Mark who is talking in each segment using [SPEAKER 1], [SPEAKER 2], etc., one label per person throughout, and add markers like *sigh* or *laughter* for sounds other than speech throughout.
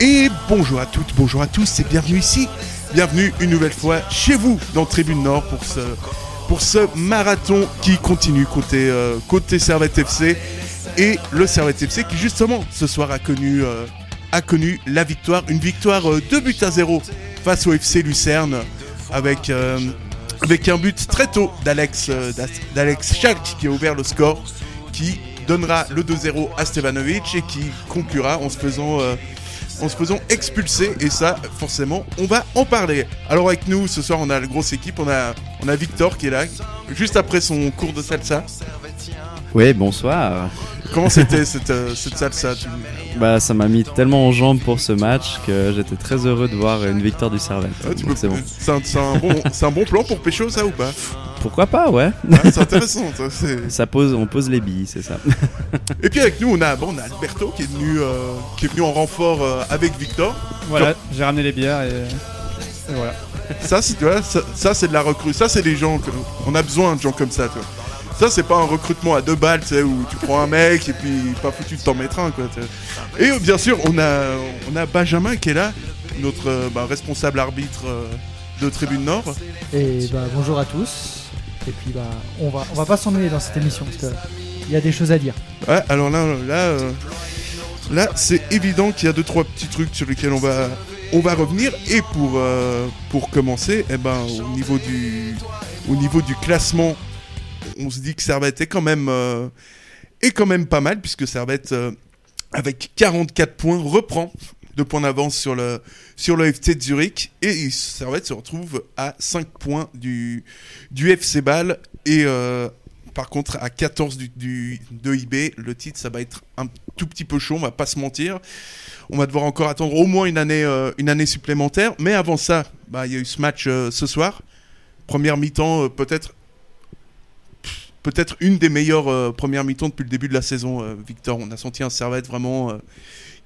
[SPEAKER 1] Et bonjour à toutes, bonjour à tous et bienvenue ici. Bienvenue une nouvelle fois chez vous dans Tribune Nord pour ce, marathon qui continue côté, euh, Servette FC. Et le Servette FC qui justement ce soir a connu, euh, a connu la victoire, une victoire 2 buts à 0 face au FC Lucerne avec, euh, avec un but très tôt d'Alex euh, d'Alex Schalk qui a ouvert le score, qui donnera le 2-0 à Stevanovic et qui conclura en se faisant euh, en se faisant expulser et ça forcément on va en parler. Alors avec nous ce soir on a la grosse équipe, on a, on a Victor qui est là juste après son cours de salsa.
[SPEAKER 2] Oui, bonsoir.
[SPEAKER 1] Comment c'était cette, euh, cette salsa? Tu-
[SPEAKER 2] Bah, ça m'a mis tellement en jambes pour ce match que j'étais très heureux de voir une victoire du Servette.
[SPEAKER 1] Ah,
[SPEAKER 2] c'est bon.
[SPEAKER 1] un bon plan pour pécho ça ou pas?
[SPEAKER 2] Pourquoi pas, ouais.
[SPEAKER 1] Ah, C'est intéressant. ça, c'est- *laughs*
[SPEAKER 2] Ça pose, on pose les billes, c'est ça.
[SPEAKER 1] Et puis avec nous on a, bon, on a Alberto qui est venu, euh, qui est venu en renfort euh, avec Victor.
[SPEAKER 3] Voilà, j'ai ramené les bières et, et voilà.
[SPEAKER 1] Ça, c'est, tu vois, ça, ça, c'est de la recrue. Ça, c'est des gens que on a besoin de gens comme ça, tu vois. Ça, c'est pas un recrutement à deux balles, tu sais, où tu prends un mec et puis pas foutu de t'en mettre un, quoi. Et euh, bien sûr, on a, on a Benjamin qui est là, notre euh, bah, responsable arbitre de Tribune Nord.
[SPEAKER 4] Et bah, bonjour à tous. Et puis bah on va on va pas s'ennuyer dans cette émission parce que il y a des choses à dire.
[SPEAKER 1] Ouais, alors là, euh, c'est évident qu'il y a deux trois petits trucs sur lesquels on va, revenir. Et pour, euh, pour commencer, eh ben, au niveau du, classement, on se dit que Servette est quand même, euh, est quand même pas mal puisque Servette, avec 44 points, reprend deux points d'avance sur le, sur le FC de Zurich et Servette se retrouve à 5 points du, FC Bâle et euh, par contre, à 14 du, du- de IB, le titre, ça va être un tout petit peu chaud, on va pas se mentir. On va devoir encore attendre au moins une année, euh, une année supplémentaire. Mais avant ça, bah, il y a eu ce match euh, ce soir. Première mi-temps, peut-être une des meilleures premières mi-temps depuis le début de la saison, Victor. On a senti un Servette vraiment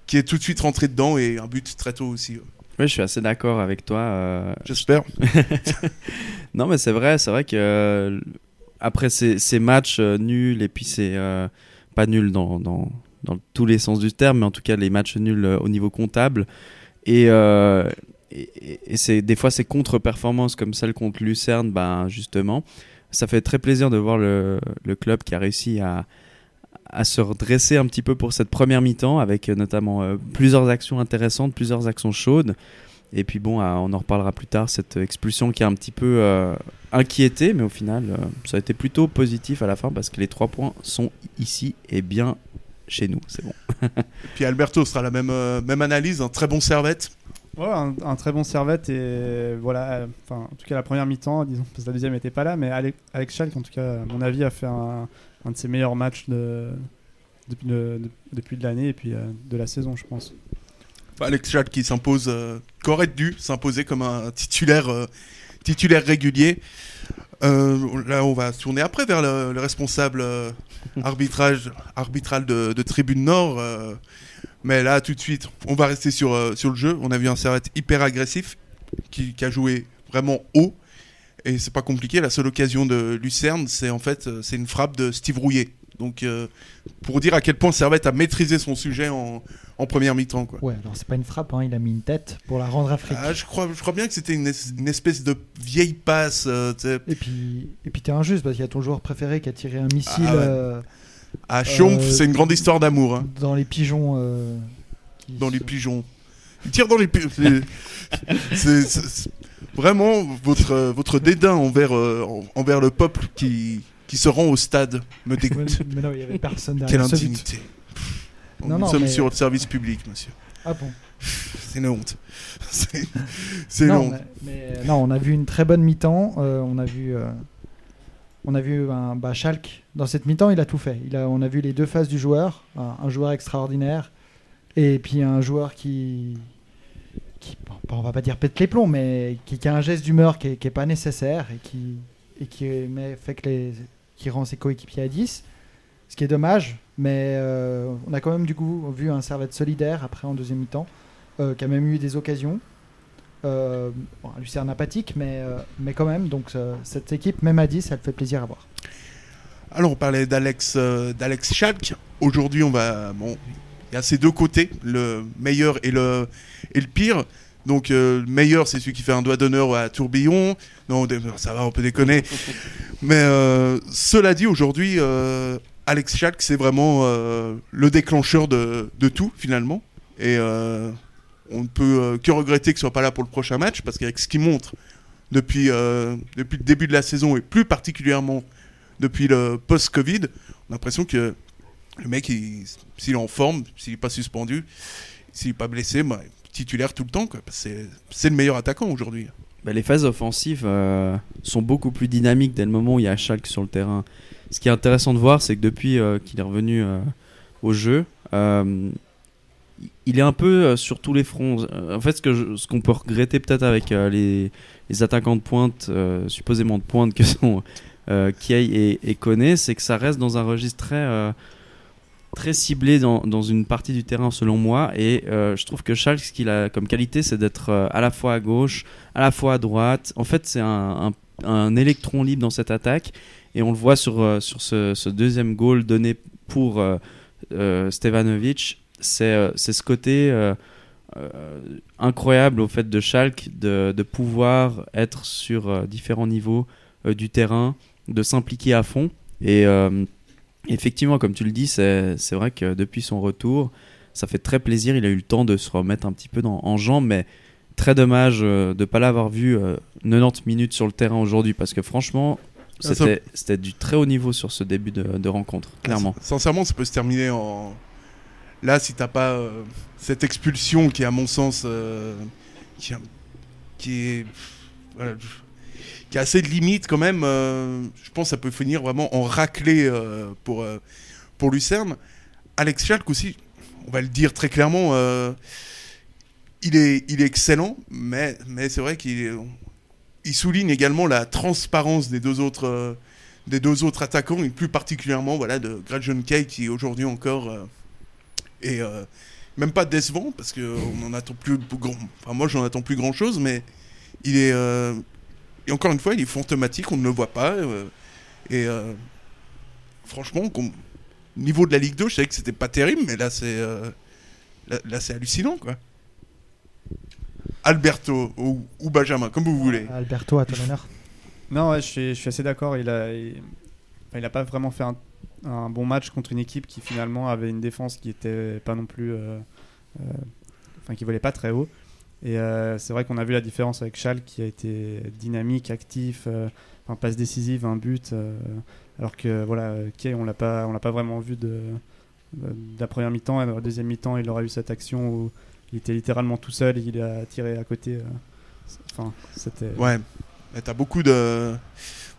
[SPEAKER 1] qui est tout de suite rentré dedans et un but très tôt aussi.
[SPEAKER 2] Oui, je suis assez d'accord avec toi. euh,
[SPEAKER 1] J'espère. *laughs*
[SPEAKER 2] Non, mais c'est vrai, c'est vrai que euh, après ces, ces matchs euh, nuls, et puis c'est pas nuls dans, dans, dans tous les sens du terme, mais en tout cas les matchs nuls au niveau comptable, et, et, et- et c'est des fois ces contre-performances comme celle contre Lucerne, ben justement, ça fait très plaisir de voir le, le club qui a réussi à, à se redresser un petit peu pour cette première mi-temps, avec euh, notamment euh, plusieurs actions intéressantes, plusieurs actions chaudes. Et puis bon, euh, on en reparlera plus tard, cette expulsion qui a un petit peu euh, inquiété, mais au final, euh, ça a été plutôt positif à la fin parce que les trois points sont ici et bien chez nous, c'est bon. *laughs*
[SPEAKER 1] Puis Alberto sera la même, euh, même analyse, un très bon Servette.
[SPEAKER 3] Ouais, un, un très bon servette et voilà. euh, Enfin, en tout cas, la première mi-temps, disons, parce que la deuxième n'était pas là, mais Ale- Alex Schalk, en tout cas, à mon avis, a fait un, un de ses meilleurs matchs de, depuis, de, l'année et puis euh, de la saison, je pense.
[SPEAKER 1] Bah, Alex Schalk qui s'impose, euh, qu'aurait dû s'imposer comme un titulaire, euh, titulaire régulier. Là, on va se tourner après vers le, le responsable arbitrage, arbitral de, Tribune Nord. mais là, tout de suite, on va rester sur, le jeu. On a vu un Servette hyper agressif qui, qui a joué vraiment haut. Et c'est pas compliqué. La seule occasion de Lucerne, c'est en fait euh, c'est une frappe de Steve Rouillet. Donc, euh, pour dire à quel point Servette a maîtrisé son sujet en, en première mi-temps. Quoi.
[SPEAKER 4] Ouais, alors c'est pas une frappe, hein, il a mis une tête pour la rendre africaine.
[SPEAKER 1] Ah, je, crois, je crois bien que c'était une, es- une espèce de vieille passe. euh.
[SPEAKER 4] Et puis et puis t'es injuste parce qu'il y a ton joueur préféré qui a tiré un missile
[SPEAKER 1] Ah ouais.
[SPEAKER 4] euh,
[SPEAKER 1] À
[SPEAKER 4] Euh,
[SPEAKER 1] c'est une grande histoire d'amour. hein,
[SPEAKER 4] dans les pigeons.
[SPEAKER 1] dans les pigeons. Il tire dans les pigeons. *laughs* Vraiment votre, euh, votre dédain envers, euh, en- envers le peuple qui, qui se rend au stade me dégoûte.
[SPEAKER 4] mais non, il y avait personne
[SPEAKER 1] Quelle
[SPEAKER 4] derrière but.
[SPEAKER 1] indignité.
[SPEAKER 4] Non,
[SPEAKER 1] Nous
[SPEAKER 4] non,
[SPEAKER 1] sommes
[SPEAKER 4] mais-
[SPEAKER 1] sur le service public, monsieur.
[SPEAKER 4] Ah bon
[SPEAKER 1] C'est une honte. *laughs* C'est une honte.
[SPEAKER 4] mais, mais, non, on a vu une très bonne mi-temps. euh, on a vu, euh, on a vu un bah, Schalke dans cette mi-temps, il a tout fait. Il a, on a vu les deux faces du joueur, un, un joueur extraordinaire et puis un joueur qui qui, on va pas dire pète les plombs, mais qui, a un geste d'humeur qui, est- qui est pas nécessaire et qui, et qui fait que qui rend ses coéquipiers à 10. Ce qui est dommage, mais euh, on a quand même du coup vu un Servette solidaire après en deuxième mi-temps, euh, qui a même eu des occasions. Euh, bon, Lucerne apathique, mais, euh, mais quand même. Donc cette équipe, même à 10, elle fait plaisir à voir.
[SPEAKER 1] Alors on parlait d'Alex d'Alex Schalk. Aujourd'hui on va bon il y a ces deux côtés, le meilleur et le et le pire. Donc euh, le meilleur c'est celui qui fait un doigt d'honneur à Tourbillon. Non ça va on peut déconner. *laughs* Mais euh, cela dit aujourd'hui euh, Alex Schalk c'est vraiment le déclencheur de, de tout finalement et on ne peut que regretter qu'il soit pas là pour le prochain match parce qu'avec ce qu'il montre depuis depuis le début de la saison et plus particulièrement depuis le post-Covid, on a l'impression que le mec, il- s'il est en forme, s'il n'est pas suspendu, s'il n'est pas blessé, bah, titulaire tout le temps. C'est le meilleur attaquant aujourd'hui.
[SPEAKER 2] Bah, les phases offensives euh, sont beaucoup plus dynamiques dès le moment où il y a Schalke sur le terrain. Ce qui est intéressant de voir, c'est que depuis euh, qu'il est revenu euh, au jeu, il est un peu sur tous les fronts. En fait, ce qu'on peut regretter peut-être avec les, attaquants de pointe, supposément de pointe que sont Kiei et, et c'est que ça reste dans un registre très, très ciblé dans, dans une partie du terrain, selon moi. Et euh, je trouve que Schalke, ce qu'il a comme qualité, c'est d'être euh, à la fois à gauche, à la fois à droite. En fait, c'est un, un- électron libre dans cette attaque. Et on le voit sur, euh, sur ce, deuxième goal donné pour Stevanovic. C'est ce côté incroyable au fait de Schalke de, de pouvoir être sur différents niveaux du terrain, de s'impliquer à fond. Et effectivement, comme tu le dis, c'est vrai que depuis son retour, ça fait très plaisir. Il a eu le temps de se remettre un petit peu dans, en jambes, mais très dommage euh, de ne pas l'avoir vu euh, 90 minutes sur le terrain aujourd'hui parce que franchement,
[SPEAKER 1] Ah,
[SPEAKER 2] c'était du très haut niveau sur ce début de, de rencontre, clairement.
[SPEAKER 1] Sincèrement, ça peut se terminer en. Là, si t'as pas euh, cette expulsion qui, à mon sens, euh, qui, qui est. voilà, qui a assez de limites quand même, euh, je pense que ça peut finir vraiment en raclée euh, pour, euh, pour Lucerne. Alex Schalk aussi, on va le dire très clairement, il, est, il est excellent, mais, mais c'est vrai qu'il il souligne également la transparence des deux autres, des deux autres attaquants, et plus particulièrement voilà, de Gradjon Kay qui aujourd'hui encore est même pas décevant, parce qu'on en attend plus grand. Enfin, moi, j'en attends plus grand chose, mais il est. et encore une fois, il est fantomatique, on ne le voit pas. euh, et euh, franchement, niveau de la Ligue 2, je savais que c'était pas terrible, mais là, c'est euh, là, là, c'est hallucinant, quoi. Alberto ou, ou Benjamin, comme vous voulez.
[SPEAKER 4] Alberto, à ton honneur.
[SPEAKER 3] Non, ouais, je suis, je suis assez d'accord. Il a, il, a pas vraiment fait un, un bon match contre une équipe qui finalement avait une défense qui était pas non plus, euh, euh, enfin qui volait pas très haut. Et euh, c'est vrai qu'on a vu la différence avec Schalke qui a été dynamique, actif, euh, un passe décisive, un but. euh, alors que voilà, Kay, on l'a pas, on l'a pas vraiment vu de, de la première mi-temps. Et dans la deuxième mi-temps, il aura eu cette action où il était littéralement tout seul et il a tiré à côté. Enfin, c'était.
[SPEAKER 1] Ouais, mais t'as beaucoup de.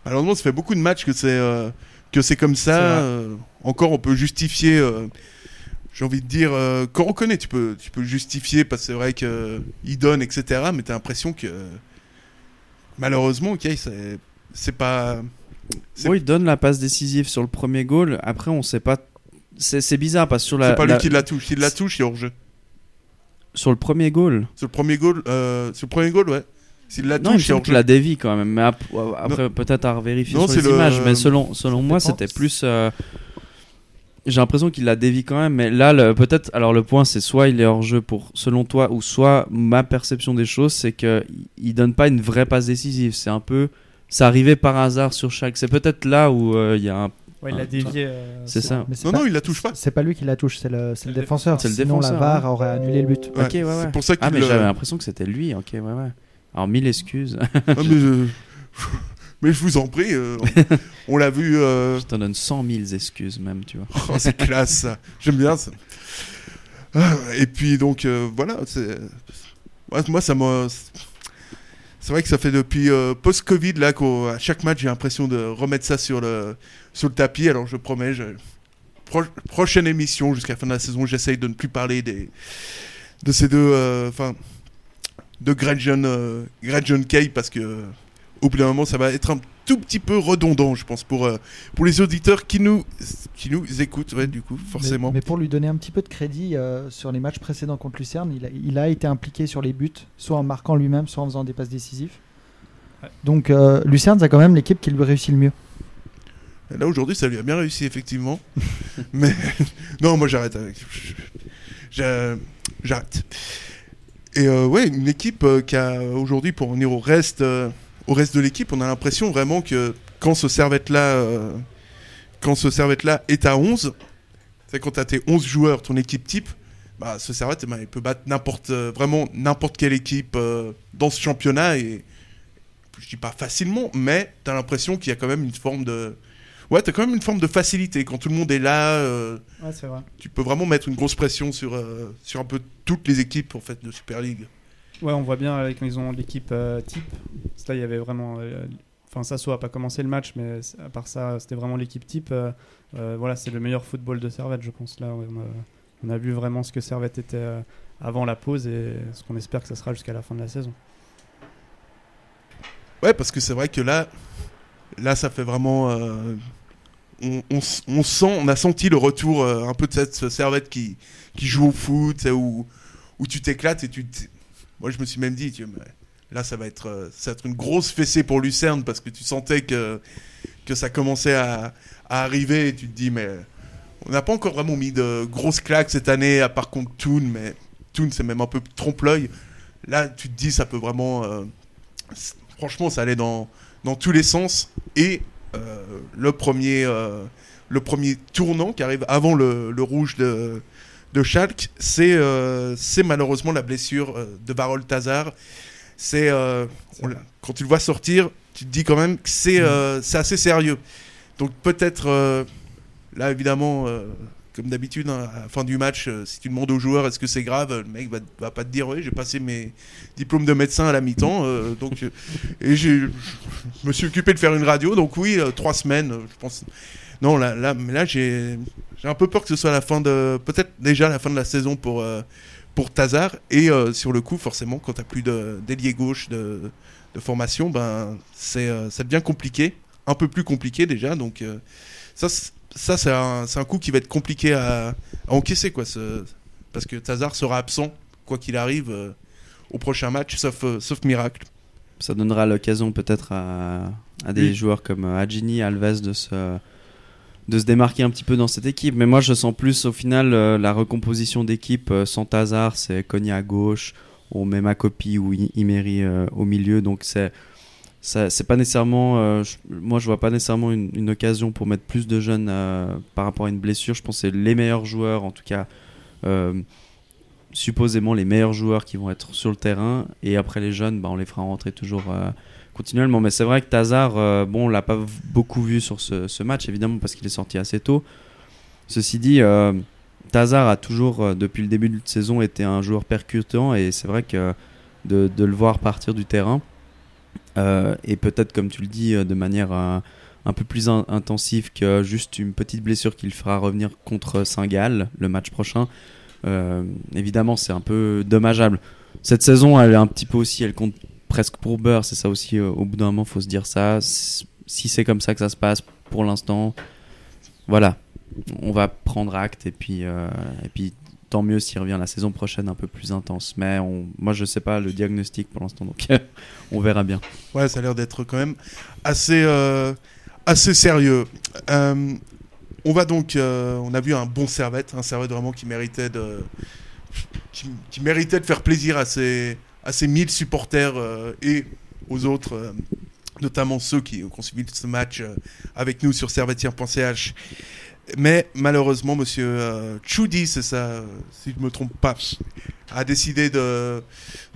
[SPEAKER 1] Malheureusement, ça fait beaucoup de matchs que c'est euh, que c'est comme ça. euh, encore, on peut justifier. euh, J'ai envie de dire, euh, quand on connaît, tu peux, tu peux justifier parce que c'est vrai que il donne, etc. Mais t'as l'impression que malheureusement, ok, c'est pas.
[SPEAKER 2] Oui, il donne la passe décisive sur le premier goal. Après, on sait pas. C'est c'est bizarre parce que sur, la,
[SPEAKER 1] C'est pas
[SPEAKER 2] la-
[SPEAKER 1] lui qui la touche. S'il la touche, il est hors jeu.
[SPEAKER 2] sur le premier goal.
[SPEAKER 1] Sur le premier goal, euh, sur le premier goal, ouais. S'il la
[SPEAKER 2] Non, il
[SPEAKER 1] touche, il est hors
[SPEAKER 2] semble qu'il
[SPEAKER 1] jeu.
[SPEAKER 2] la dévie quand même. Mais ap- après, peut-être à revérifier
[SPEAKER 1] Non,
[SPEAKER 2] sur
[SPEAKER 1] c'est
[SPEAKER 2] les
[SPEAKER 1] le-
[SPEAKER 2] images. Mais selon, selon moi, c'était plus. euh, J'ai l'impression qu'il la dévie quand même. Mais là, peut-être. Alors, le point, c'est soit il est hors jeu pour, selon toi, ou soit ma perception des choses, c'est qu'il il donne pas une vraie passe décisive. C'est un peu. Ça arrivait par hasard sur chaque. C'est peut-être là où euh, il y a un.
[SPEAKER 3] Ouais, il a
[SPEAKER 2] Ah,
[SPEAKER 3] dévié. euh,
[SPEAKER 2] C'est ça.
[SPEAKER 4] Mais
[SPEAKER 1] Non,
[SPEAKER 4] pas-
[SPEAKER 1] non, il la touche pas.
[SPEAKER 4] C'est pas lui qui la touche, c'est le, c'est le
[SPEAKER 3] le
[SPEAKER 4] défenseur.
[SPEAKER 2] C'est le
[SPEAKER 4] Sinon,
[SPEAKER 2] défenseur,
[SPEAKER 4] la VAR aurait annulé le but.
[SPEAKER 1] Ouais,
[SPEAKER 2] ok, ouais, ouais.
[SPEAKER 1] C'est pour ça qu'il
[SPEAKER 2] Ah, mais
[SPEAKER 1] le-
[SPEAKER 2] j'avais l'impression que c'était lui. Ok, ouais, ouais. Alors, mille excuses.
[SPEAKER 1] Ah, mais, euh, *laughs* mais je vous en prie, euh, on, on l'a vu. euh, *laughs*
[SPEAKER 2] Je te donne 100 000 excuses, même, tu vois. *laughs*
[SPEAKER 1] Oh, c'est classe, ça. J'aime bien ça. Ah, Et puis, donc, euh, voilà. Moi, ça m'a. C'est vrai que ça fait depuis post-Covid, là, qu'à chaque match, j'ai l'impression de remettre ça sur le, sur le tapis. Alors, je promets, je- pro- prochaine émission, jusqu'à la fin de la saison, j'essaye de ne plus parler des, de ces deux. Enfin. de euh, Gretchen Kay parce que au bout d'un moment ça va être un tout petit peu redondant je pense pour, euh, pour les auditeurs qui nous, qui nous écoutent ouais, du coup forcément.
[SPEAKER 4] Mais, mais pour lui donner un petit peu de crédit euh, sur les matchs précédents contre Lucerne, il a, il a été impliqué sur les buts, soit en marquant lui-même, soit en faisant des passes décisives.
[SPEAKER 3] Ouais.
[SPEAKER 4] Donc euh, Lucerne, c'est quand même l'équipe qui lui réussit le mieux.
[SPEAKER 1] Là aujourd'hui ça lui a bien réussi effectivement. *laughs* Mais non moi j'arrête avec. J'arrête. Et euh, ouais une équipe euh, qui a aujourd'hui pour revenir au reste, euh, au reste de l'équipe on a l'impression vraiment que quand ce servette là quand ce servette là est à 11 c'est quand tu as tes 11 joueurs ton équipe type bah ce servette ben, il peut battre n'importe euh, vraiment n'importe quelle équipe euh, dans ce championnat et je dis pas facilement mais tu as l'impression qu'il y a quand même une forme de Ouais, t'as quand même une forme de facilité. Quand tout le monde est là, euh,
[SPEAKER 3] Ouais, c'est vrai.
[SPEAKER 1] tu peux vraiment mettre une grosse pression sur, euh, sur un peu toutes les équipes en fait, de Super League.
[SPEAKER 3] Ouais, on voit bien ils ont l'équipe euh, type. Là, y avait vraiment. euh, Enfin, Sasso a pas commencé le match, mais à part ça, c'était vraiment l'équipe type. euh, voilà, c'est le meilleur football de Servette, je pense. Là, on a, vu vraiment ce que Servette était avant la pause et ce qu'on espère que ça sera jusqu'à la fin de la saison.
[SPEAKER 1] Ouais, parce que c'est vrai que là, là, ça fait vraiment. on, on sent, on a senti le retour un peu de cette servette qui, qui joue au foot, où, où tu t'éclates et tu. Moi, je me suis même dit, là, ça va être, euh, ça va être une grosse fessée pour Lucerne parce que tu sentais que, que ça commençait à, à arriver et tu te dis, mais on n'a pas encore vraiment mis de grosses claques cette année, à part contre Toon, mais Toon, c'est même un peu trompe-l'œil. Là, tu te dis, ça peut vraiment. euh, franchement, ça allait dans, dans tous les sens. Et euh, le, premier, le premier tournant qui arrive avant le, le rouge de, de Schalke, c'est euh, c'est malheureusement la blessure euh, de Barol Tazar. C'est euh, quand tu le vois sortir, tu te dis quand même que c'est c'est assez sérieux. Donc peut-être là évidemment, comme d'habitude, hein, à la fin du match, euh, si tu demandes aux joueurs est-ce que c'est grave, le mec va, va pas te dire oui, j'ai passé mes diplômes de médecin à la mi-temps, euh, donc euh, et je me suis occupé de faire une radio, donc oui, trois semaines, je pense. Non, là, là, mais là, j'ai j'ai un peu peur que ce soit la fin de, peut-être déjà la fin de la saison pour euh, pour Tazar. Et euh, sur le coup, forcément, quand t'as plus d'ailier gauche de, de formation, ben c'est euh, ça devient compliqué, un peu plus compliqué déjà. Donc euh, ça, c'est- ça c'est un, c'est un coup qui va être compliqué à, à encaisser quoi, ce- parce que Tazar sera absent quoi qu'il arrive euh, au prochain match, sauf euh, sauf miracle.
[SPEAKER 2] Ça donnera l'occasion peut-être à, à des
[SPEAKER 1] Oui.
[SPEAKER 2] joueurs comme euh, Adjini, Alves de se, de se démarquer un petit peu dans cette équipe. Mais moi, je sens plus au final euh, la recomposition d'équipe euh, sans hasard. C'est Konya à gauche, on met Makopi ou Imeri euh, au milieu. Donc c'est c'est pas nécessairement. je- moi, je vois pas nécessairement une, occasion pour mettre plus de jeunes par rapport à une blessure. Je pense que c'est les meilleurs joueurs, en tout cas. supposément les meilleurs joueurs qui vont être sur le terrain et après les jeunes bah, on les fera rentrer toujours continuellement mais c'est vrai que Tazar euh, bon on l'a pas beaucoup vu sur ce, match évidemment parce qu'il est sorti assez tôt ceci dit euh, Tazar a toujours euh, depuis le début de saison été un joueur percutant et c'est vrai que de, le voir partir du terrain euh, et peut-être comme tu le dis euh, de manière un peu plus in- intensive que juste une petite blessure qu'il fera revenir contre Saint-Gall le match prochain évidemment, c'est un peu dommageable. Cette saison, elle est un petit peu aussi, elle compte presque pour beurre. C'est ça aussi, euh, au bout d'un moment, faut se dire ça. Si c'est comme ça que ça se passe pour l'instant, voilà, on va prendre acte et puis, euh, et puis tant mieux s'il revient la saison prochaine un peu plus intense. Mais moi, je sais pas le diagnostic pour l'instant, donc *laughs* on verra bien.
[SPEAKER 1] Ouais, ça a l'air d'être quand même assez, euh, assez sérieux. On va donc, on a vu un bon Servette, un Servette vraiment qui méritait de, qui méritait de faire plaisir à ses, à ses 1000 supporters euh, et aux autres, euh, notamment ceux qui, ont suivi ce match euh, avec nous sur servetière.ch. Mais malheureusement, monsieur euh, si je ne me trompe pas, a décidé de,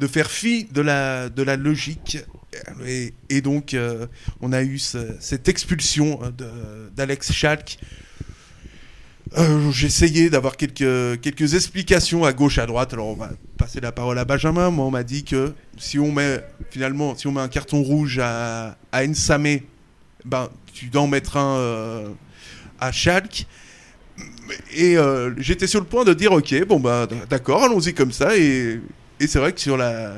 [SPEAKER 1] faire fi de la, logique. Et, donc, on a eu ce- cette expulsion d'Alex Schalk. Euh, essayé d'avoir quelques, quelques explications à gauche, à droite. Alors, on va passer la parole à Benjamin. Moi, on m'a dit que si on met, finalement, si on met un carton rouge à, à Nsame, ben, tu dois en mettre un euh, à Schalke. Et euh, j'étais sur le point de dire, ok, bon, bah, d'accord, allons-y comme ça. Et, et c'est vrai que sur la,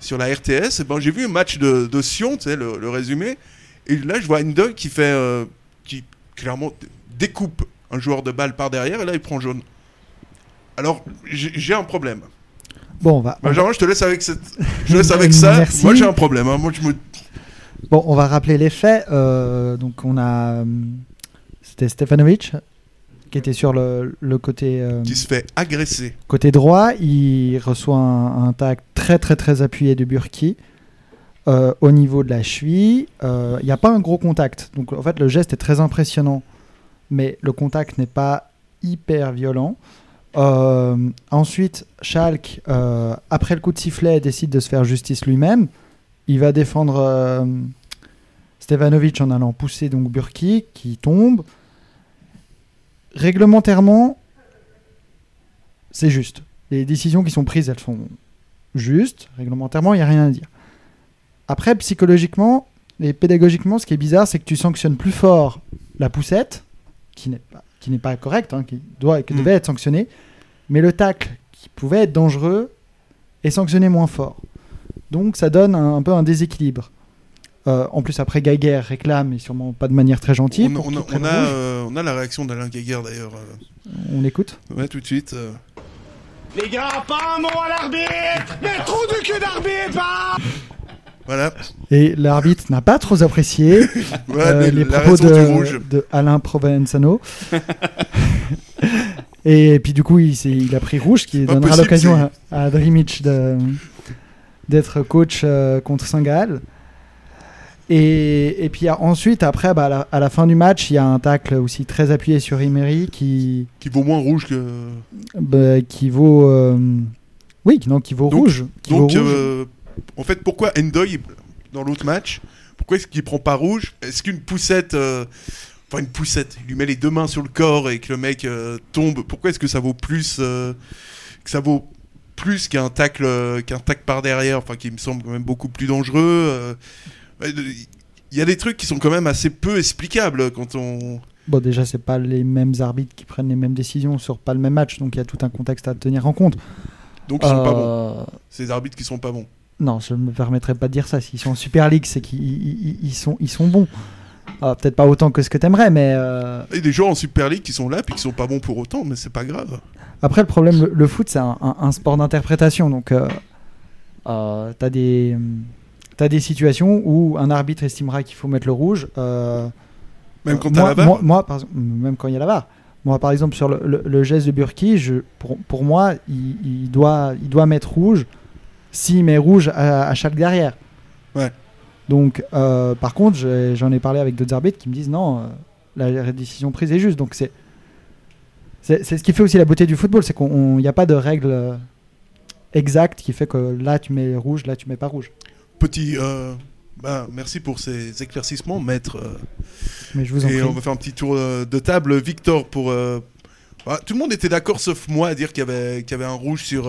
[SPEAKER 1] sur la RTS, ben, j'ai vu un match de, de Sion, tu sais, le, le résumé, et là je vois Endoy qui fait, qui clairement découpe un joueur de balle par derrière, et là il prend jaune. Alors j'ai un problème.
[SPEAKER 4] Bon, on va,
[SPEAKER 1] Benjamin, je te laisse avec, cette... je laisse avec *laughs* ça.
[SPEAKER 4] Merci.
[SPEAKER 1] Moi j'ai un problème. hein. Moi je me.
[SPEAKER 4] bon, on va rappeler les faits. Euh, donc, on a. hum, C'était Stefanovic qui était sur le, le côté, euh,
[SPEAKER 1] qui se fait agresser.
[SPEAKER 4] côté droit. Il reçoit un, un tac très, très, très appuyé de Burki. euh, au niveau de la cheville, Euh, il n'y a pas un gros contact. Donc en fait, le geste est très impressionnant, mais le contact n'est pas hyper violent. Euh, ensuite, Schalke, euh, après le coup de sifflet, décide de se faire justice lui-même. Il va défendre euh, Stevanovic en allant pousser donc Burki, qui tombe. Réglementairement, c'est juste. Les décisions qui sont prises, elles sont justes. Réglementairement, il n'y a rien à dire. Après, psychologiquement et pédagogiquement, ce qui est bizarre, c'est que tu sanctionnes plus fort la poussette, qui n'est pas, qui n'est pas correcte, hein, qui, doit, qui
[SPEAKER 1] Mm.
[SPEAKER 4] devait être sanctionnée, mais le tacle, qui pouvait être dangereux, est sanctionné moins fort. Donc ça donne un, un peu un déséquilibre. Euh, en plus, après, Geiger réclame, et sûrement pas de manière très gentille.
[SPEAKER 1] On, on a, on, euh, on a la réaction d'Alain Geiger d'ailleurs. euh.
[SPEAKER 4] On écoute.
[SPEAKER 1] Ouais, tout de suite. euh.
[SPEAKER 5] Les gars, pas un mot à l'arbitre Mais trop de cul d'arbitre pas
[SPEAKER 1] Voilà.
[SPEAKER 4] Et l'arbitre n'a pas trop apprécié *laughs* euh, les propos de, de Alain Provenzano. *laughs* et puis du coup, il, a pris rouge, qui donnera
[SPEAKER 1] possible,
[SPEAKER 4] l'occasion à, à de- d'être coach euh, contre Saint-Gall. Et, et puis ensuite, après, bah, à, la, à la fin du match, il y a un tacle aussi très appuyé sur Emery qui,
[SPEAKER 1] Qui vaut moins rouge que.
[SPEAKER 4] bah, qui vaut... euh, oui, qui- non, qui vaut
[SPEAKER 1] Donc-
[SPEAKER 4] rouge. Qui
[SPEAKER 1] Donc,
[SPEAKER 4] vaut rouge.
[SPEAKER 1] euh, en fait, pourquoi Endoy, dans l'autre match, pourquoi est-ce qu'il prend pas rouge? Est-ce qu'une poussette. euh, Enfin, une poussette, il lui met les deux mains sur le corps et que le mec euh, tombe. Pourquoi est-ce que ça vaut plus. euh, que ça vaut plus qu'un tacle, qu'un tacle par derrière, enfin, qui me semble quand même beaucoup plus dangereux Il y a des trucs qui sont quand même assez peu explicables quand on.
[SPEAKER 4] Bon, déjà, c'est pas les mêmes arbitres qui prennent les mêmes décisions sur pas le même match, donc il y a tout un contexte à tenir en compte.
[SPEAKER 1] Donc ils sont pas bons. Ces arbitres qui sont pas bons.
[SPEAKER 4] Non, je me permettrai pas de dire ça. S'ils sont en Super League, c'est qu'ils ils- ils- ils sont, ils sont bons. Ah, Peut-être pas autant que ce que t'aimerais, mais euh,
[SPEAKER 1] Il y a des joueurs en Super League qui sont là puis qui sont pas bons pour autant, mais c'est pas grave.
[SPEAKER 4] après le problème, le, le foot, c'est un, un- un sport d'interprétation. Donc, euh, euh, t'as des, t'as des situations où un arbitre estimera qu'il faut mettre le rouge.
[SPEAKER 1] Même quand t'as
[SPEAKER 4] moi,
[SPEAKER 1] la VAR.
[SPEAKER 4] moi, moi, par exemple, même quand il y a la VAR. Moi, par exemple, sur le, le- le geste de Burki, je, pour, pour moi, il, il doit, il doit mettre rouge s'il met rouge à, à chaque derrière.
[SPEAKER 1] Ouais.
[SPEAKER 4] Donc, euh, par contre, j'en ai parlé avec d'autres arbitres qui me disent non, euh, la décision prise est juste. Donc, c'est ce qui fait aussi la beauté du football, c'est qu'il n'y a pas de règle euh, exacte qui fait que là tu mets rouge, là tu mets pas rouge.
[SPEAKER 1] Petit. euh, bah, merci pour ces éclaircissements, maître.
[SPEAKER 4] Mais je vous en
[SPEAKER 1] et
[SPEAKER 4] prie.
[SPEAKER 1] on va faire un petit tour de table. Victor, pour. euh, bah, tout le monde était d'accord, sauf moi, à dire qu'il y y avait un rouge sur,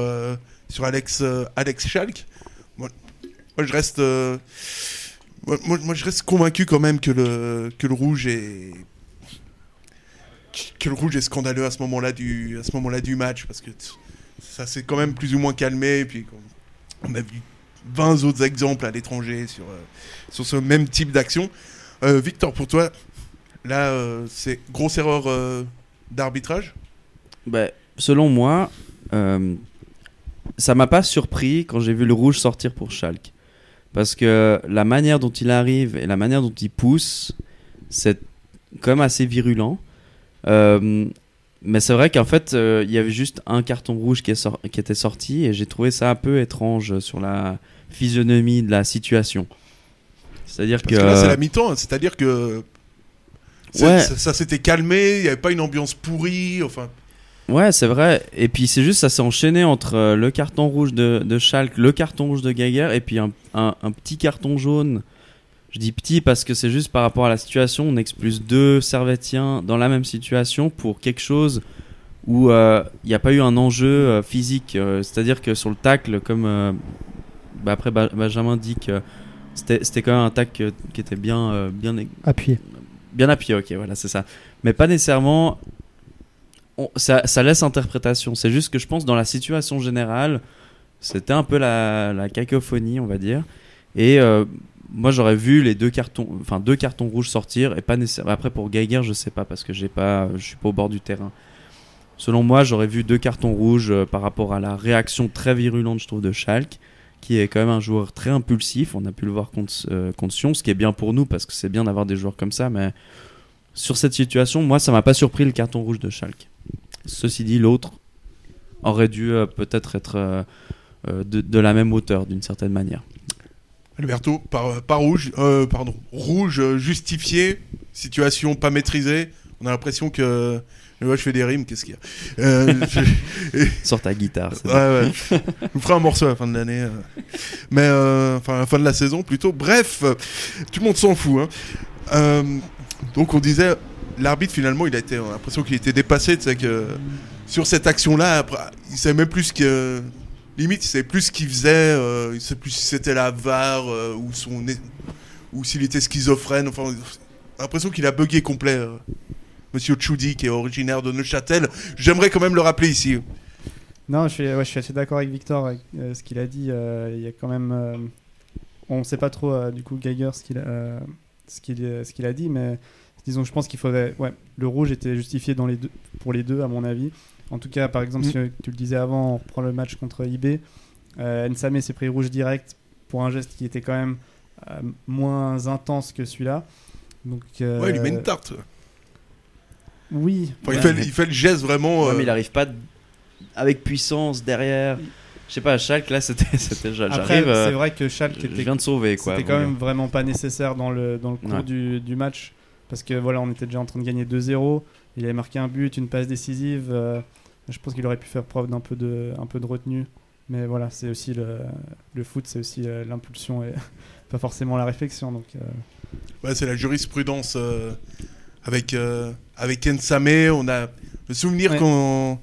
[SPEAKER 1] sur Alex, euh, Alex Schalk. Moi, je reste. euh, moi, je reste convaincu quand même que le, que le rouge est. Que le rouge est scandaleux à ce moment-là du, à ce moment-là du match, parce que ça s'est quand même plus ou moins calmé. Et puis, on a vu 20 autres exemples à l'étranger sur, euh, sur ce même type d'action. Euh, Victor, pour toi, là, c'est grosse erreur d'arbitrage?
[SPEAKER 2] Bah, selon moi, ça m'a pas surpris quand j'ai vu le rouge sortir pour Schalke. Parce que la manière dont il arrive et la manière dont il pousse, c'est quand même assez virulent. Euh, mais c'est vrai qu'en fait, euh, il y avait juste un carton rouge qui, est sor- qui était sorti et j'ai trouvé ça un peu étrange sur la physionomie de la situation. C'est-à-dire que.
[SPEAKER 1] que là, c'est la mi-temps, hein, c'est-à-dire que c'est-
[SPEAKER 2] Ouais.
[SPEAKER 1] ça, ça s'était calmé, il n'y avait pas une ambiance pourrie, enfin...
[SPEAKER 2] Ouais, c'est vrai. Et puis c'est juste, ça s'est enchaîné entre euh, le carton rouge de, de Schalke, le carton rouge de Geiger, et puis un, un- un petit carton jaune. Je dis petit parce que c'est juste par rapport à la situation. On expulse deux Servetiens dans la même situation pour quelque chose où euh, il n'y a pas eu un enjeu euh, physique. Euh, C'est-à-dire que sur le tacle, comme euh, bah après Ba- Benjamin dit que c'était quand même un tacle euh, qui était bien, euh, bien,
[SPEAKER 4] Appuyé.
[SPEAKER 2] Bien appuyé, ok, voilà, c'est ça. Mais pas nécessairement. Ça, laisse interprétation. C'est juste que je pense dans la situation générale, C'était un peu la, cacophonie, on va dire. Et euh, moi, j'aurais vu les deux cartons, enfin deux cartons rouges sortir et pas nécessairement. Après, pour Geiger, je sais pas parce que j'ai pas, je suis pas au bord du terrain. Selon moi, j'aurais vu deux cartons rouges euh, par rapport à la réaction très virulente, je trouve, de Schalke, qui est quand même un joueur très impulsif. On a pu le voir contre, euh, contre Sion, ce qui est bien pour nous parce que c'est bien d'avoir des joueurs comme ça. Mais sur cette situation, moi, ça m'a pas surpris le carton rouge de Schalke. Ceci dit, l'autre aurait dû euh, peut-être être euh, euh, de, de la même hauteur d'une certaine manière.
[SPEAKER 1] Alberto, par, par rouge, euh, pardon, rouge justifié, situation pas maîtrisée. On a l'impression que. Moi, je fais des rimes, qu'est-ce qu'il y a Euh, *laughs* je-
[SPEAKER 2] Sors ta guitare.
[SPEAKER 1] Ouais, ouais. Je vous ferai un morceau à la fin de l'année. Mais, euh, enfin, à la fin de la saison plutôt. Bref, tout le monde s'en fout. hein. Euh, donc, on disait, l'arbitre, finalement, il a été, on a l'impression qu'il était dépassé. Tu sais, que sur cette action-là, il savait même plus que. Limite, il savait plus ce qu'il faisait. euh, il savait plus si c'était la VAR euh, ou, son, ou s'il était schizophrène. Enfin, l'impression qu'il a bugué complet. euh. Monsieur Choudi, qui est originaire de Neuchâtel. J'aimerais quand même le rappeler ici.
[SPEAKER 3] Non, je suis, assez d'accord avec Victor avec euh, ce qu'il a dit. Il y a quand même. on ne sait pas trop, du coup, Geiger, ce qu'il a, ce qu'il ce qu'il a dit, mais disons, je pense qu'il faudrait. Ouais, le rouge était justifié dans les deux, pour les deux, à mon avis. En tout cas, par exemple,
[SPEAKER 1] Mm.
[SPEAKER 3] si tu le disais avant, on reprend le match contre IB. Euh, Nsame s'est pris rouge direct pour un geste qui était quand même euh, moins intense que celui-là. Donc, euh,
[SPEAKER 1] Ouais, il lui met une tarte.
[SPEAKER 3] Oui.
[SPEAKER 1] Enfin, il, fait, il fait le geste vraiment.
[SPEAKER 2] Ouais,
[SPEAKER 1] euh,
[SPEAKER 2] mais il arrive pas avec puissance derrière. Je sais pas, à Schalke, là, c'était. *laughs* c'était J'arrive. euh,
[SPEAKER 3] c'est vrai que Schalke
[SPEAKER 2] je
[SPEAKER 3] était
[SPEAKER 2] viens de sauver, quoi.
[SPEAKER 3] C'était quand même vraiment pas nécessaire dans le, dans le cours
[SPEAKER 2] Ouais.
[SPEAKER 3] du, du match. Parce que voilà, on était déjà en train de gagner 2-0. Il avait marqué un but, une passe décisive. euh, je pense qu'il aurait pu faire preuve d'un peu de, un peu de retenue. Mais voilà, c'est aussi le, le foot, c'est aussi euh, l'impulsion et *laughs* pas forcément la réflexion. Donc, euh,
[SPEAKER 1] ouais, c'est la jurisprudence euh, avec, euh, avec Nsame. On a le souvenir
[SPEAKER 3] Ouais.
[SPEAKER 1] qu'en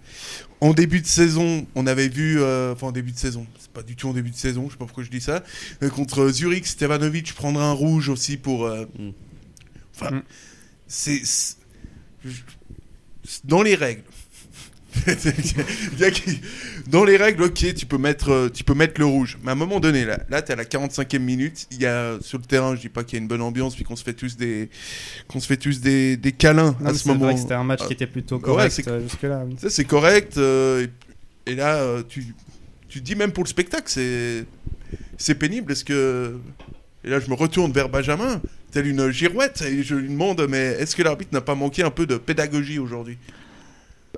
[SPEAKER 1] en début de saison, on avait vu. euh, Enfin, en début de saison, c'est pas du tout en début de saison, je sais pas pourquoi je dis ça. euh, contre Zurich, Stevanovic prendra un rouge aussi pour. euh,
[SPEAKER 2] Mm.
[SPEAKER 1] Enfin,
[SPEAKER 3] Mm.
[SPEAKER 1] c'est. Dans les règles. *laughs* Il y a qui- Dans les règles, ok, tu peux mettre, euh, tu peux mettre le rouge. Mais à un moment donné, là, là t'es à la 45e minute. Il y a sur le terrain, je dis pas qu'il y a une bonne ambiance, puis qu'on se fait tous des, qu'on se fait tous des, des câlins
[SPEAKER 3] non,
[SPEAKER 1] à ce moment.
[SPEAKER 3] c'était un match qui était plutôt correct euh, jusque-là. oui.
[SPEAKER 1] Ça, c'est correct. euh, et, et là, euh, tu, tu dis même pour le spectacle, c'est, c'est pénible. Est-ce que. Et là, je me retourne vers Benjamin, telle une girouette, et je lui demande mais est-ce que l'arbitre n'a pas manqué un peu de pédagogie aujourd'hui?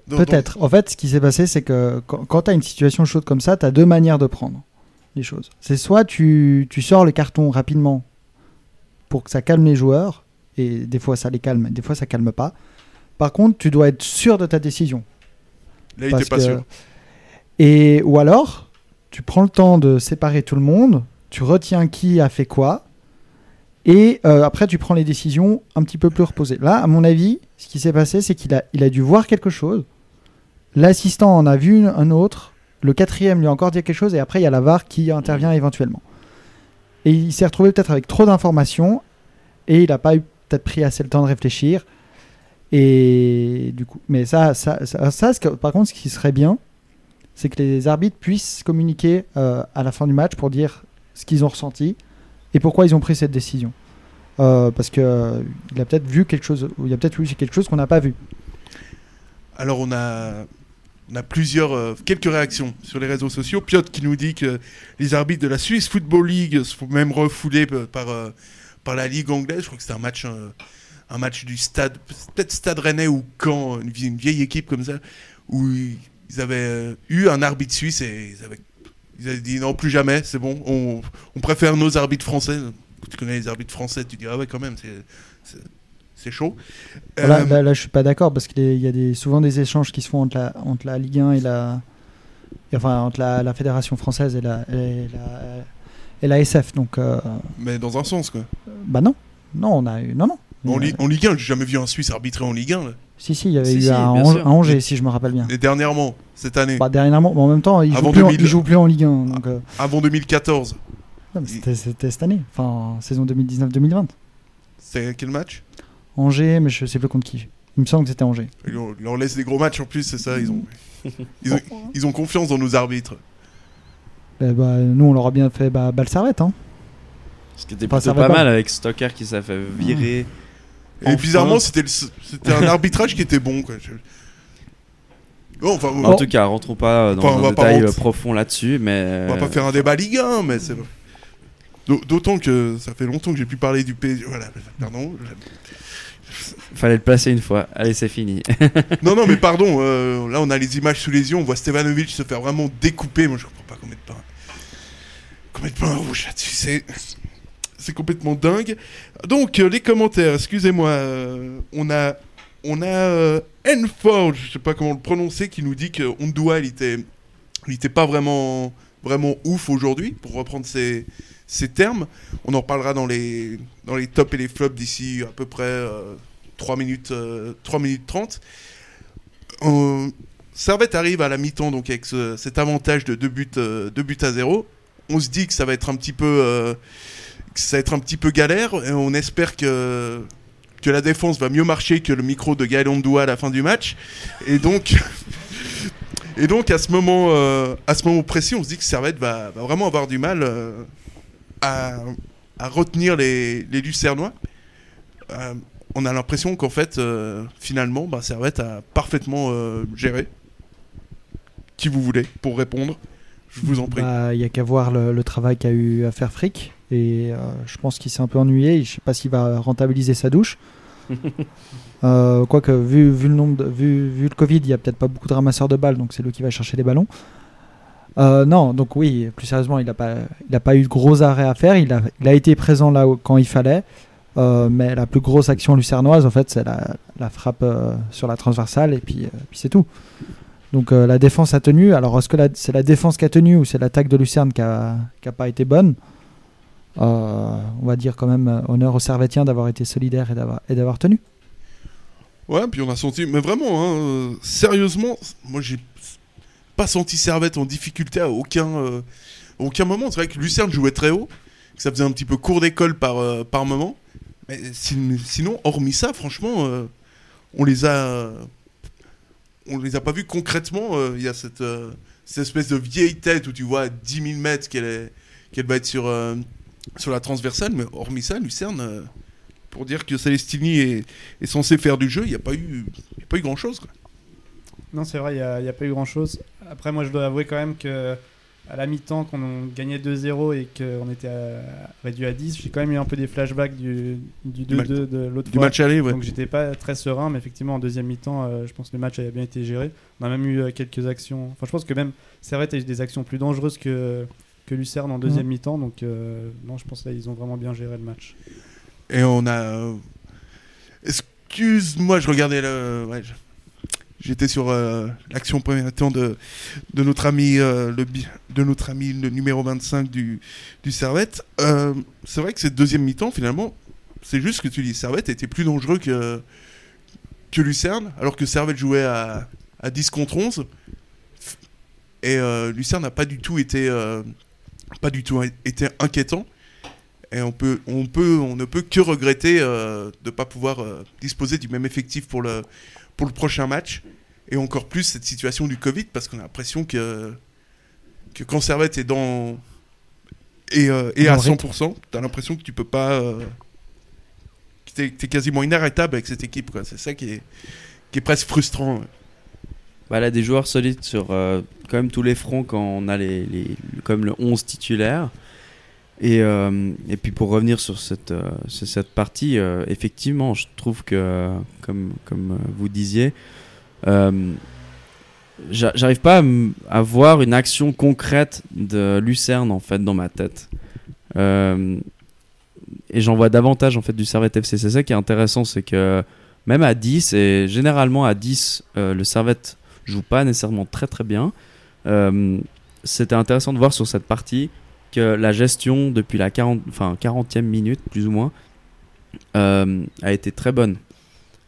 [SPEAKER 4] Peut-être. En fait, ce qui s'est passé, c'est que quand, quand tu as une situation chaude comme ça, tu as deux manières de prendre les choses. C'est soit tu, tu sors le carton rapidement pour que ça calme les joueurs, et des fois ça les calme, des fois ça calme pas. Par contre, tu dois être sûr de ta décision.
[SPEAKER 1] Là, il était pas
[SPEAKER 4] que-
[SPEAKER 1] sûr.
[SPEAKER 4] Et ou alors, tu prends le temps de séparer tout le monde, tu retiens qui a fait quoi, et euh, après tu prends les décisions un petit peu plus reposées. Là, à mon avis, ce qui s'est passé, c'est qu'il a, il a dû voir quelque chose. L'assistant en a vu un autre. Le quatrième lui a encore dit quelque chose, et après il y a la VAR qui intervient éventuellement. Et il s'est retrouvé peut-être avec trop d'informations, et il n'a pas eu peut-être pris assez le temps de réfléchir. Et du coup, mais ça, ça, ça, par contre, ce qui serait bien, c'est que les arbitres puissent communiquer euh, à la fin du match pour dire ce qu'ils ont ressenti et pourquoi ils ont pris cette décision? Euh, parce que euh, il a peut-être vu quelque chose, il y a peut-être vu quelque chose qu'on n'a pas vu.
[SPEAKER 1] Alors, on a, on a plusieurs, euh, quelques réactions sur les réseaux sociaux. Piotr qui nous dit que les arbitres de la Swiss Football League se font même refouler par, euh, par la Ligue anglaise. Je crois que c'était un match, un match du stade, peut-être Stade Rennais ou Caen, une, vie- une vieille équipe comme ça, où ils avaient eu un arbitre suisse et ils avaient, ils avaient dit non, plus jamais, c'est bon, on, on préfère nos arbitres français. Quand tu connais les arbitres français, tu dis ah ouais, quand même, c'est- c'est chaud.
[SPEAKER 4] Là,
[SPEAKER 1] Euh,
[SPEAKER 4] là, là, je suis pas d'accord parce qu'il y a des, souvent des échanges qui se font entre la, entre la Ligue 1 et la, et enfin entre la, la fédération française et la, et la, et la SF. Donc, euh,
[SPEAKER 1] mais dans un sens, quoi.
[SPEAKER 4] bah non, non, on a eu, non, non.
[SPEAKER 1] En, Li- en Ligue 1, j'ai jamais vu un Suisse arbitrer en Ligue 1. là.
[SPEAKER 4] Si, si, il y avait
[SPEAKER 2] Si,
[SPEAKER 4] eu
[SPEAKER 2] si,
[SPEAKER 4] à,
[SPEAKER 2] bien
[SPEAKER 4] Ang-
[SPEAKER 2] sûr.
[SPEAKER 4] à Angers, si je me rappelle bien.
[SPEAKER 1] Et dernièrement, cette année,
[SPEAKER 4] Bah, dernièrement, mais en même temps, il joue, plus en,
[SPEAKER 1] 2000.
[SPEAKER 4] il joue plus en Ligue 1. Donc, euh,
[SPEAKER 1] avant 2014,
[SPEAKER 4] non, mais c'était, c'était cette année, enfin saison 2019-2020.
[SPEAKER 1] c'est quel match?
[SPEAKER 4] Angers, mais je sais plus contre qui. Il me semble que c'était Angers.
[SPEAKER 1] ils, leur- laissent des gros matchs en plus, c'est ça. Ils ont, *laughs* ils, ont, ils ont confiance dans nos arbitres.
[SPEAKER 4] Eh bah, nous, on leur a bien fait bah, balle servette. Hein.
[SPEAKER 2] Ce qui était pas
[SPEAKER 4] pas.
[SPEAKER 2] mal avec Stoker qui s'est fait virer.
[SPEAKER 1] Et
[SPEAKER 2] Enfin.
[SPEAKER 1] bizarrement, c'était le un arbitrage qui était bon. Quoi. Je- Bon, enfin,
[SPEAKER 2] En tout cas, rentrons pas dans
[SPEAKER 1] Enfin,
[SPEAKER 2] un
[SPEAKER 1] pas
[SPEAKER 2] détail
[SPEAKER 1] rentrer-
[SPEAKER 2] euh, profond là-dessus, mais.
[SPEAKER 1] On va pas faire un débat Ligue 1, mais c'est D'autant que ça fait longtemps que j'ai pu parler du PSG. Voilà, pardon.
[SPEAKER 2] Fallait le placer une fois. Allez, c'est fini. *laughs*
[SPEAKER 1] Non, non, mais *laughs* pardon. euh, là, on a les images sous les yeux. On voit Stevanovic se faire vraiment découper. Moi, je comprends pas combien de pain. Combien de pain rouge là-dessus. C'est. C'est complètement dingue. Donc, euh, les commentaires, excusez-moi. euh, on a. On a. Euh, Enforge, je sais pas comment le prononcer, qui nous dit que Ondua, il était. Était pas vraiment. Vraiment ouf aujourd'hui, pour reprendre ses, ses termes. On en reparlera dans les, dans les tops et les flops d'ici à peu près euh, 3, minutes, euh, 3 minutes 30. Euh, Servette arrive à la mi-temps donc avec ce- cet avantage de 2 buts, deux buts à 0. On se dit que ça va être un petit peu, ça va être un petit peu galère et on espère que, que la défense va mieux marcher que le micro de Gaël Ondoa à la fin du match. Et donc, *laughs* et donc à ce moment, euh, à ce moment précis, on se dit que Servette va, vraiment avoir du mal euh, à, à retenir les, les Lucernois. Euh, on a l'impression qu'en fait, finalement, bah, Servette a parfaitement géré. Qui vous voulez pour répondre? Je vous en prie.
[SPEAKER 4] Bah, Il y a qu'à voir le, le travail qu'a eu à faire Frick. Et euh, je pense qu'il s'est un peu ennuyé. Je sais pas s'il va rentabiliser sa douche. *laughs* Euh, Quoique, vu, vu, le nombre de- vu, vu le Covid, il y a peut-être pas beaucoup de ramasseurs de balles, donc c'est lui qui va chercher les ballons. Euh, non, donc oui, plus sérieusement, il n'a pas, il a pas eu de gros arrêts à faire. Il a, il a été présent là où- quand il fallait. Euh, mais la plus grosse action lucernoise, en fait, c'est la, la frappe euh, sur la transversale, et puis, puis c'est tout. Donc la défense a tenu. Alors est-ce que c'est la défense qui a tenu ou c'est l'attaque de Lucerne qui a, qui a pas été bonne? On va dire quand même euh, honneur aux Servétiens d'avoir été solidaires et d'avoir, tenu.
[SPEAKER 1] Ouais, puis on a senti, mais vraiment, hein, euh, sérieusement, moi j'ai pas senti Servette en difficulté à aucun, euh, aucun moment. C'est vrai que Lucerne jouait très haut, que ça faisait un petit peu cours d'école par, euh, par moment. Mais sin- sinon, hormis ça, franchement, euh, on les a, on les a pas vus concrètement. euh, Il y a cette, euh, cette espèce de vieille tête où tu vois à 10 000 mètres qu'elle qu'elle va être sur, euh, sur la transversale, mais hormis ça, Lucerne. euh, pour dire que Celestini est, est censé faire du jeu, il n'y a pas eu, il y a pas eu grand chose. Quoi.
[SPEAKER 3] Non, c'est vrai, il n'y a, pas eu grand chose. Après, moi, je dois avouer quand même que à la mi-temps, quand on gagnait 2-0 et qu'on était à- réduit à 10, j'ai quand même eu un peu des flashbacks du, du 2-2
[SPEAKER 1] match-
[SPEAKER 3] de l'autre
[SPEAKER 1] Du
[SPEAKER 3] fois.
[SPEAKER 1] match aller, ouais.
[SPEAKER 3] Donc j'étais pas très serein, mais effectivement en deuxième mi-temps, euh, je pense que le match avait bien été géré. On a même eu euh, quelques actions. Enfin, je pense que même Servette a eu des actions plus dangereuses que, que Lucerne en deuxième mi-temps. Donc euh, non, je pense que là ils ont vraiment bien géré le match.
[SPEAKER 1] Et on a. euh, Excuse-moi, je regardais le. ouais, je- J'étais sur euh, l'action premier temps de, de notre ami euh, le de notre ami le numéro 25 du, du Servette. Euh, c'est vrai que cette deuxième mi-temps, finalement, c'est juste ce que tu dis. Servette était plus dangereux que, que Lucerne, alors que Servette jouait à, à 10 contre 11. Et euh, Lucerne n'a pas du tout été, euh, pas du tout été inquiétant. Et on, peut, on, peut, on ne peut que regretter euh, de ne pas pouvoir euh, disposer du même effectif pour le, pour le prochain match. Et encore plus cette situation du Covid, parce qu'on a l'impression que, que quand Servette est dans. et, euh, et à
[SPEAKER 4] le rythme.
[SPEAKER 1] 100%, tu as l'impression que tu peux pas. que tu es, quasiment inarrêtable avec cette équipe. C'est ça qui est, qui est presque frustrant. ouais.
[SPEAKER 2] Bah, elle a des joueurs solides sur euh, quand même tous les fronts quand on a les, comme le 11 titulaire. Et, euh, et puis pour revenir sur cette, euh, cette partie, effectivement, je trouve que, comme, comme vous disiez, j'a- j'arrive pas à, à voir une action concrète de Lucerne en fait dans ma tête. Et j'en vois davantage en fait du Servette FC. C'est ça qui est intéressant, c'est que même à 10, et généralement à 10, euh, le Servette joue pas nécessairement très très bien. Euh, C'était intéressant de voir sur cette partie que la gestion depuis la 40, enfin, 40e minute, plus ou moins, euh, a été très bonne.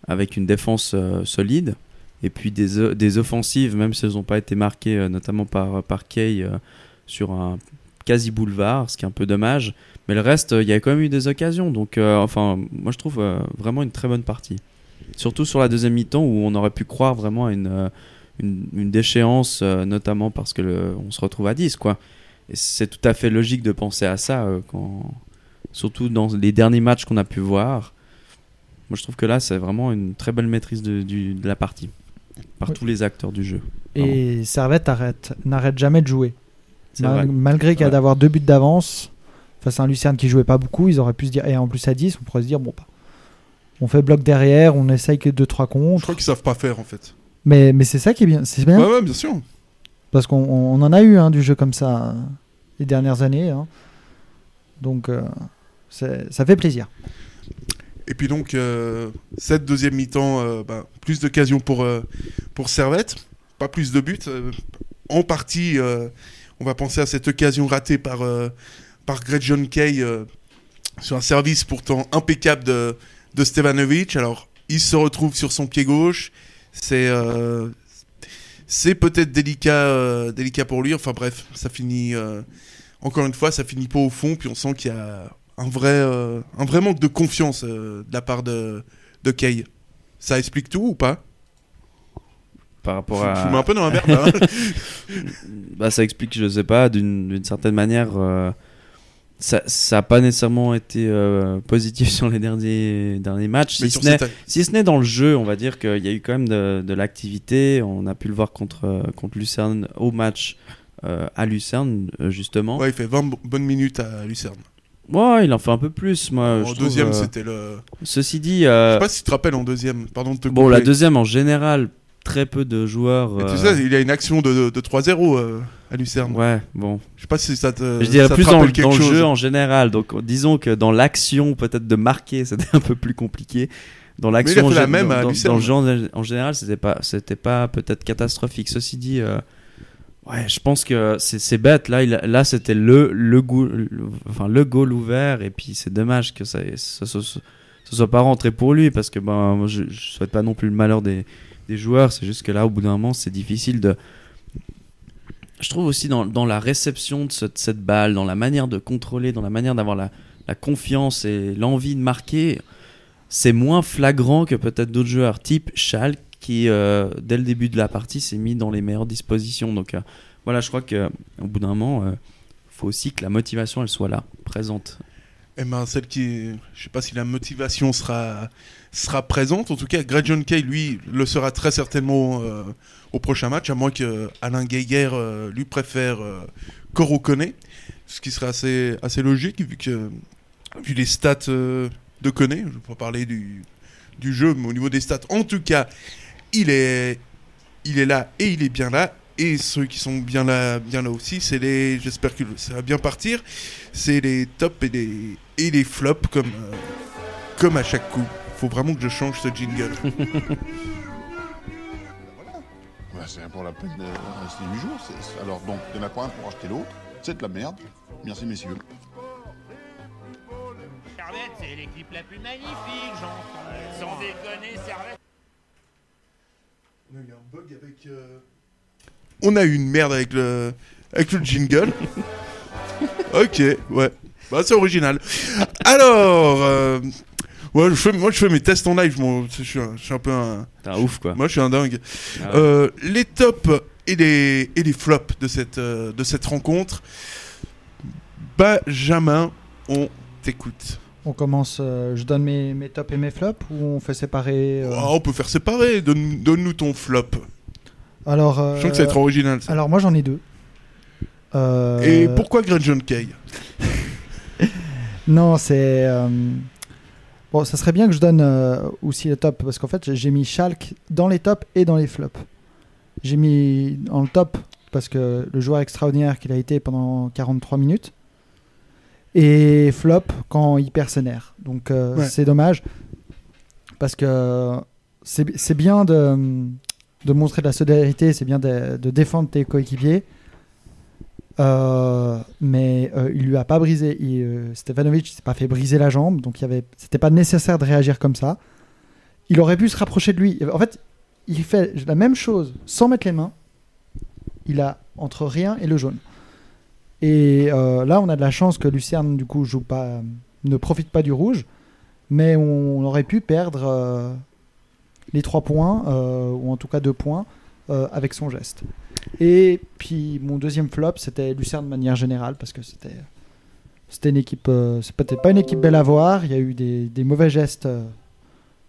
[SPEAKER 2] Avec une défense euh, solide et puis des, des offensives, même si elles n'ont pas été marquées, notamment par, par Kay sur un quasi boulevard, ce qui est un peu dommage. Mais le reste, il y a quand même eu des occasions. Donc, enfin, moi je trouve vraiment une très bonne partie. Surtout sur la deuxième mi-temps où on aurait pu croire vraiment à une, une, une déchéance, euh, notamment parce que le- on se retrouve à 10, quoi. et c'est tout à fait logique de penser à ça, euh, quand... surtout dans les derniers matchs qu'on a pu voir. Moi, je trouve que là, c'est vraiment une très belle maîtrise de, du- de la partie par
[SPEAKER 4] Oui.
[SPEAKER 2] tous les acteurs du jeu.
[SPEAKER 4] Et Servette arrête- n'arrête jamais de jouer. Mal- malgré qu'il y a d'avoir deux buts d'avance face à un Lucerne qui jouait pas beaucoup, ils auraient pu se dire, et en plus à 10, on pourrait se dire, bon, bah, on fait bloc derrière, on essaye que 2-3
[SPEAKER 1] Je
[SPEAKER 4] contre.
[SPEAKER 1] crois qu'ils savent pas faire en fait.
[SPEAKER 4] Mais, mais c'est ça qui est bien. C'est bien
[SPEAKER 1] Ouais, ouais, bien sûr.
[SPEAKER 4] parce qu'on on en a eu hein, du jeu comme ça euh, les dernières années. hein. Donc euh, c'est- ça fait plaisir.
[SPEAKER 1] Et puis donc, euh, cette deuxième mi-temps, euh, bah, plus d'occasions pour, euh, pour Servette, pas plus de buts. euh, en partie, euh, on va penser à cette occasion ratée par, euh, par Greg John Kay euh, sur un service pourtant impeccable de, de Stevanovic. Alors, il se retrouve sur son pied gauche. C'est euh, c'est peut-être délicat, euh, délicat pour lui. Enfin bref, ça finit. euh, encore une fois, ça finit pas au fond. Puis on sent qu'il y a un vrai, un vrai manque de confiance de la part de, de Kay. Ça explique tout ou pas?
[SPEAKER 2] Par rapport
[SPEAKER 1] Je
[SPEAKER 2] à.
[SPEAKER 1] je vous mets un peu dans la merde. hein. *laughs* *laughs*
[SPEAKER 2] bah, ça explique, je sais pas, d'une d'une certaine manière, euh, ça n'a pas nécessairement été euh, positif *laughs* sur les derniers, derniers matchs.
[SPEAKER 1] Mais
[SPEAKER 2] Si ce n'est
[SPEAKER 1] cette-
[SPEAKER 2] si ce n'est dans le jeu, on va dire qu'il y a eu quand même de, de l'activité. On a pu le voir contre, euh, contre Lucerne au match euh, à Lucerne, justement.
[SPEAKER 1] Ouais, il fait 20 bo- bonnes minutes à Lucerne.
[SPEAKER 2] Ouais, il en fait un peu plus, moi.
[SPEAKER 1] en
[SPEAKER 2] je trouve,
[SPEAKER 1] deuxième,
[SPEAKER 2] euh,
[SPEAKER 1] c'était le.
[SPEAKER 2] Ceci dit,
[SPEAKER 1] Je sais pas si tu te rappelles en deuxième. Pardon de te
[SPEAKER 2] bon, la deuxième en général, très peu de joueurs.
[SPEAKER 1] Et tu
[SPEAKER 2] euh,
[SPEAKER 1] sais, il y a une action de, de 3-0 euh, à Lucerne.
[SPEAKER 2] Ouais, bon.
[SPEAKER 1] Je sais pas si ça te.
[SPEAKER 2] Je dirais
[SPEAKER 1] ça
[SPEAKER 2] plus dans, dans le jeu en général. Donc disons que dans l'action, peut-être de marquer, *laughs* c'était un peu plus compliqué. Dans l'action,
[SPEAKER 1] la même
[SPEAKER 2] dans,
[SPEAKER 1] à
[SPEAKER 2] dans-
[SPEAKER 1] Lucerne.
[SPEAKER 2] dans le jeu en, en général, c'était pas, c'était pas peut-être catastrophique. Ceci dit, euh, ouais, je pense que c'est bête. Là, il là, c'était le le goal, le- enfin le goal ouvert. Et puis c'est dommage que ça, ça, ça- ça- ça soit pas rentré pour lui parce que ben, je, je souhaite pas non plus le malheur des, des joueurs. C'est juste que là, au bout d'un moment, c'est difficile de je trouve aussi dans, la réception de, ce- de cette balle, dans la manière de contrôler, dans la manière d'avoir la, confiance et l'envie de marquer, c'est moins flagrant que peut-être d'autres joueurs, type Schalke, qui euh, dès le début de la partie s'est mis dans les meilleures dispositions. Donc euh, voilà, je crois que au bout d'un moment, il faut aussi que la motivation elle soit là, présente.
[SPEAKER 1] Eh ben, celle qui. Je sais pas si la motivation sera, sera présente. En tout cas, Greg John Kay, lui, le sera très certainement euh, au prochain match, à moins que Alain Geiger euh, lui préfère euh, Koro Kone, ce qui serait assez, assez logique, vu, que, vu les stats euh, de Kone. Je ne vais pas parler du, du jeu, mais au niveau des stats, en tout cas, il est, il est là et il est bien là. Et ceux qui sont bien là, bien là aussi, c'est les. J'espère que ça va bien partir. C'est les tops et les et les flops comme euh, comme à chaque coup. Faut vraiment que je change ce jingle. *laughs*
[SPEAKER 6] Ouais, c'est pour la peine de rester 8 jours. c'est- Alors donc, il y en a pas un pour acheter l'autre. C'est de la merde. Merci messieurs.
[SPEAKER 5] Servette, c'est l'équipe la plus magnifique, j'entends. Sans déconner, Servette.
[SPEAKER 1] On a eu une merde avec le avec le jingle. *laughs* ok, ouais. Bah c'est original. Alors, euh, ouais, je fais, moi je fais mes tests en live. Je, suis, un, je suis un peu un.
[SPEAKER 2] T'es un ouf quoi.
[SPEAKER 1] Moi je suis un dingue.
[SPEAKER 2] Ah ouais.
[SPEAKER 1] Euh, les tops et les, et les flops de cette, euh, de cette rencontre. Benjamin, on t'écoute.
[SPEAKER 4] On commence, euh, je donne mes, mes tops et mes flops ou on fait séparer euh,
[SPEAKER 1] Oh, on peut faire séparer. Donne- Donne-nous ton flop.
[SPEAKER 4] Alors, euh,
[SPEAKER 1] Je sens que ça va être original. ça.
[SPEAKER 4] alors moi j'en ai deux. Euh,
[SPEAKER 1] Et pourquoi Greg John Kay *laughs*
[SPEAKER 4] Non, c'est. Bon, ça serait bien que je donne euh, aussi les tops parce qu'en fait j'ai mis Schalke dans les tops et dans les flops. J'ai mis en le top parce que le joueur extraordinaire qu'il a été pendant 43 minutes. Et flop quand il perd ses nerfs. Donc euh,
[SPEAKER 1] Ouais.
[SPEAKER 4] c'est dommage parce que c'est c'est bien de, de montrer de la solidarité, c'est bien de, de défendre tes coéquipiers. Euh, mais euh, il lui a pas brisé. Il, euh, s'est pas fait briser la jambe, donc il y avait, c'était pas nécessaire de réagir comme ça. Il aurait pu se rapprocher de lui. En fait, il fait la même chose sans mettre les mains. Il a entre rien et le jaune. Et euh, là, on a de la chance que Lucerne du coup pas, ne profite pas du rouge, mais on, aurait pu perdre euh, les trois points euh, ou en tout cas deux points euh, avec son geste. Et puis mon deuxième flop, c'était Lucerne de manière générale parce que c'était c'était une équipe, euh, c'était pas une équipe belle à voir. Il y a eu des, des mauvais gestes. euh,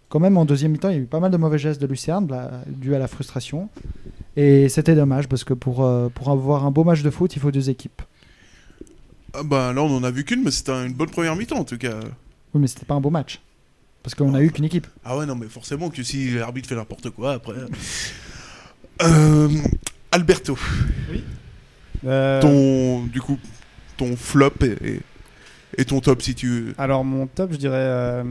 [SPEAKER 4] quand même en deuxième mi-temps, il y a eu pas mal de mauvais gestes de Lucerne, là, dû à la frustration. Et c'était dommage parce que pour euh, pour avoir un beau match de foot, il faut deux équipes.
[SPEAKER 1] Ah bah là, on en a vu qu'une, mais c'était une bonne première mi-temps en tout cas.
[SPEAKER 4] Oui, mais c'était pas un beau match parce qu'on a eu qu'une équipe.
[SPEAKER 1] Ah ouais, non, mais forcément que si l'arbitre fait n'importe quoi après. Euh, *laughs* Alberto,
[SPEAKER 3] Euh,
[SPEAKER 1] ton du coup, ton flop et, et- et ton top si tu.
[SPEAKER 3] Alors mon top, je dirais. euh,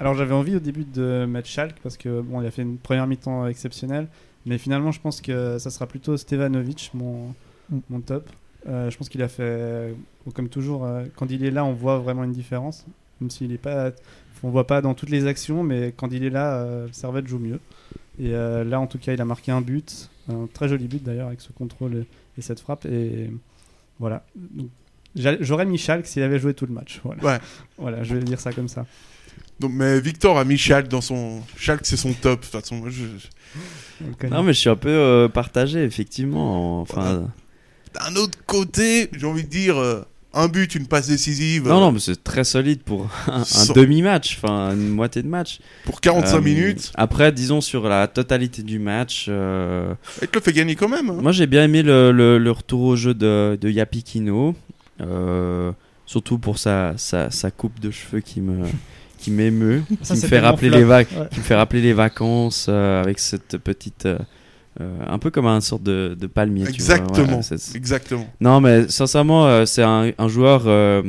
[SPEAKER 3] Alors j'avais envie au début de mettre Schalke parce que bon, il a fait une première mi-temps exceptionnelle, mais finalement je pense que ça sera plutôt Stevanovic mon
[SPEAKER 4] Mm.
[SPEAKER 3] mon top. Euh, je pense qu'il a fait, comme toujours, euh, quand il est là, on voit vraiment une différence, même s'il est pas, on voit pas dans toutes les actions, mais quand il est là, euh, Servette joue mieux. Et euh, là, en tout cas, il a marqué un but, un très joli but d'ailleurs avec ce contrôle et, et cette frappe. Et voilà. J'aurais mis Schalke s'il avait joué tout le match. Voilà.
[SPEAKER 1] Ouais. *laughs*
[SPEAKER 3] Voilà, je vais dire ça comme ça.
[SPEAKER 1] Donc, mais Victor a mis Schalke dans son. Schalke, c'est son top. De toute façon, moi, je-.
[SPEAKER 2] Non, mais je suis un peu euh, partagé, effectivement. Enfin,
[SPEAKER 1] D'un autre côté, j'ai envie de dire euh, un but, une passe décisive.
[SPEAKER 2] non,
[SPEAKER 1] euh,
[SPEAKER 2] non, mais c'est très solide pour *laughs* un, demi-match, enfin une moitié de match.
[SPEAKER 1] Pour 45
[SPEAKER 2] Euh,
[SPEAKER 1] minutes.
[SPEAKER 2] Après, disons sur la totalité du match, euh,
[SPEAKER 1] Il te le fait gagner quand même. hein.
[SPEAKER 2] moi j'ai bien aimé le, le- le retour au jeu de, de Yapi Kino, euh, surtout pour sa, sa, sa coupe de cheveux qui me *laughs* qui m'émeut,
[SPEAKER 3] Ça,
[SPEAKER 2] qui me
[SPEAKER 3] c'était
[SPEAKER 2] fait
[SPEAKER 3] mon
[SPEAKER 2] rappeler
[SPEAKER 3] flop.
[SPEAKER 2] les vagues,
[SPEAKER 4] Ouais.
[SPEAKER 2] qui me fait rappeler les vacances euh, avec cette petite, euh, un peu comme un sorte de, de palmier. tu vois,
[SPEAKER 1] Exactement. Exactement.
[SPEAKER 2] non, mais sincèrement, euh, c'est un, un joueur euh,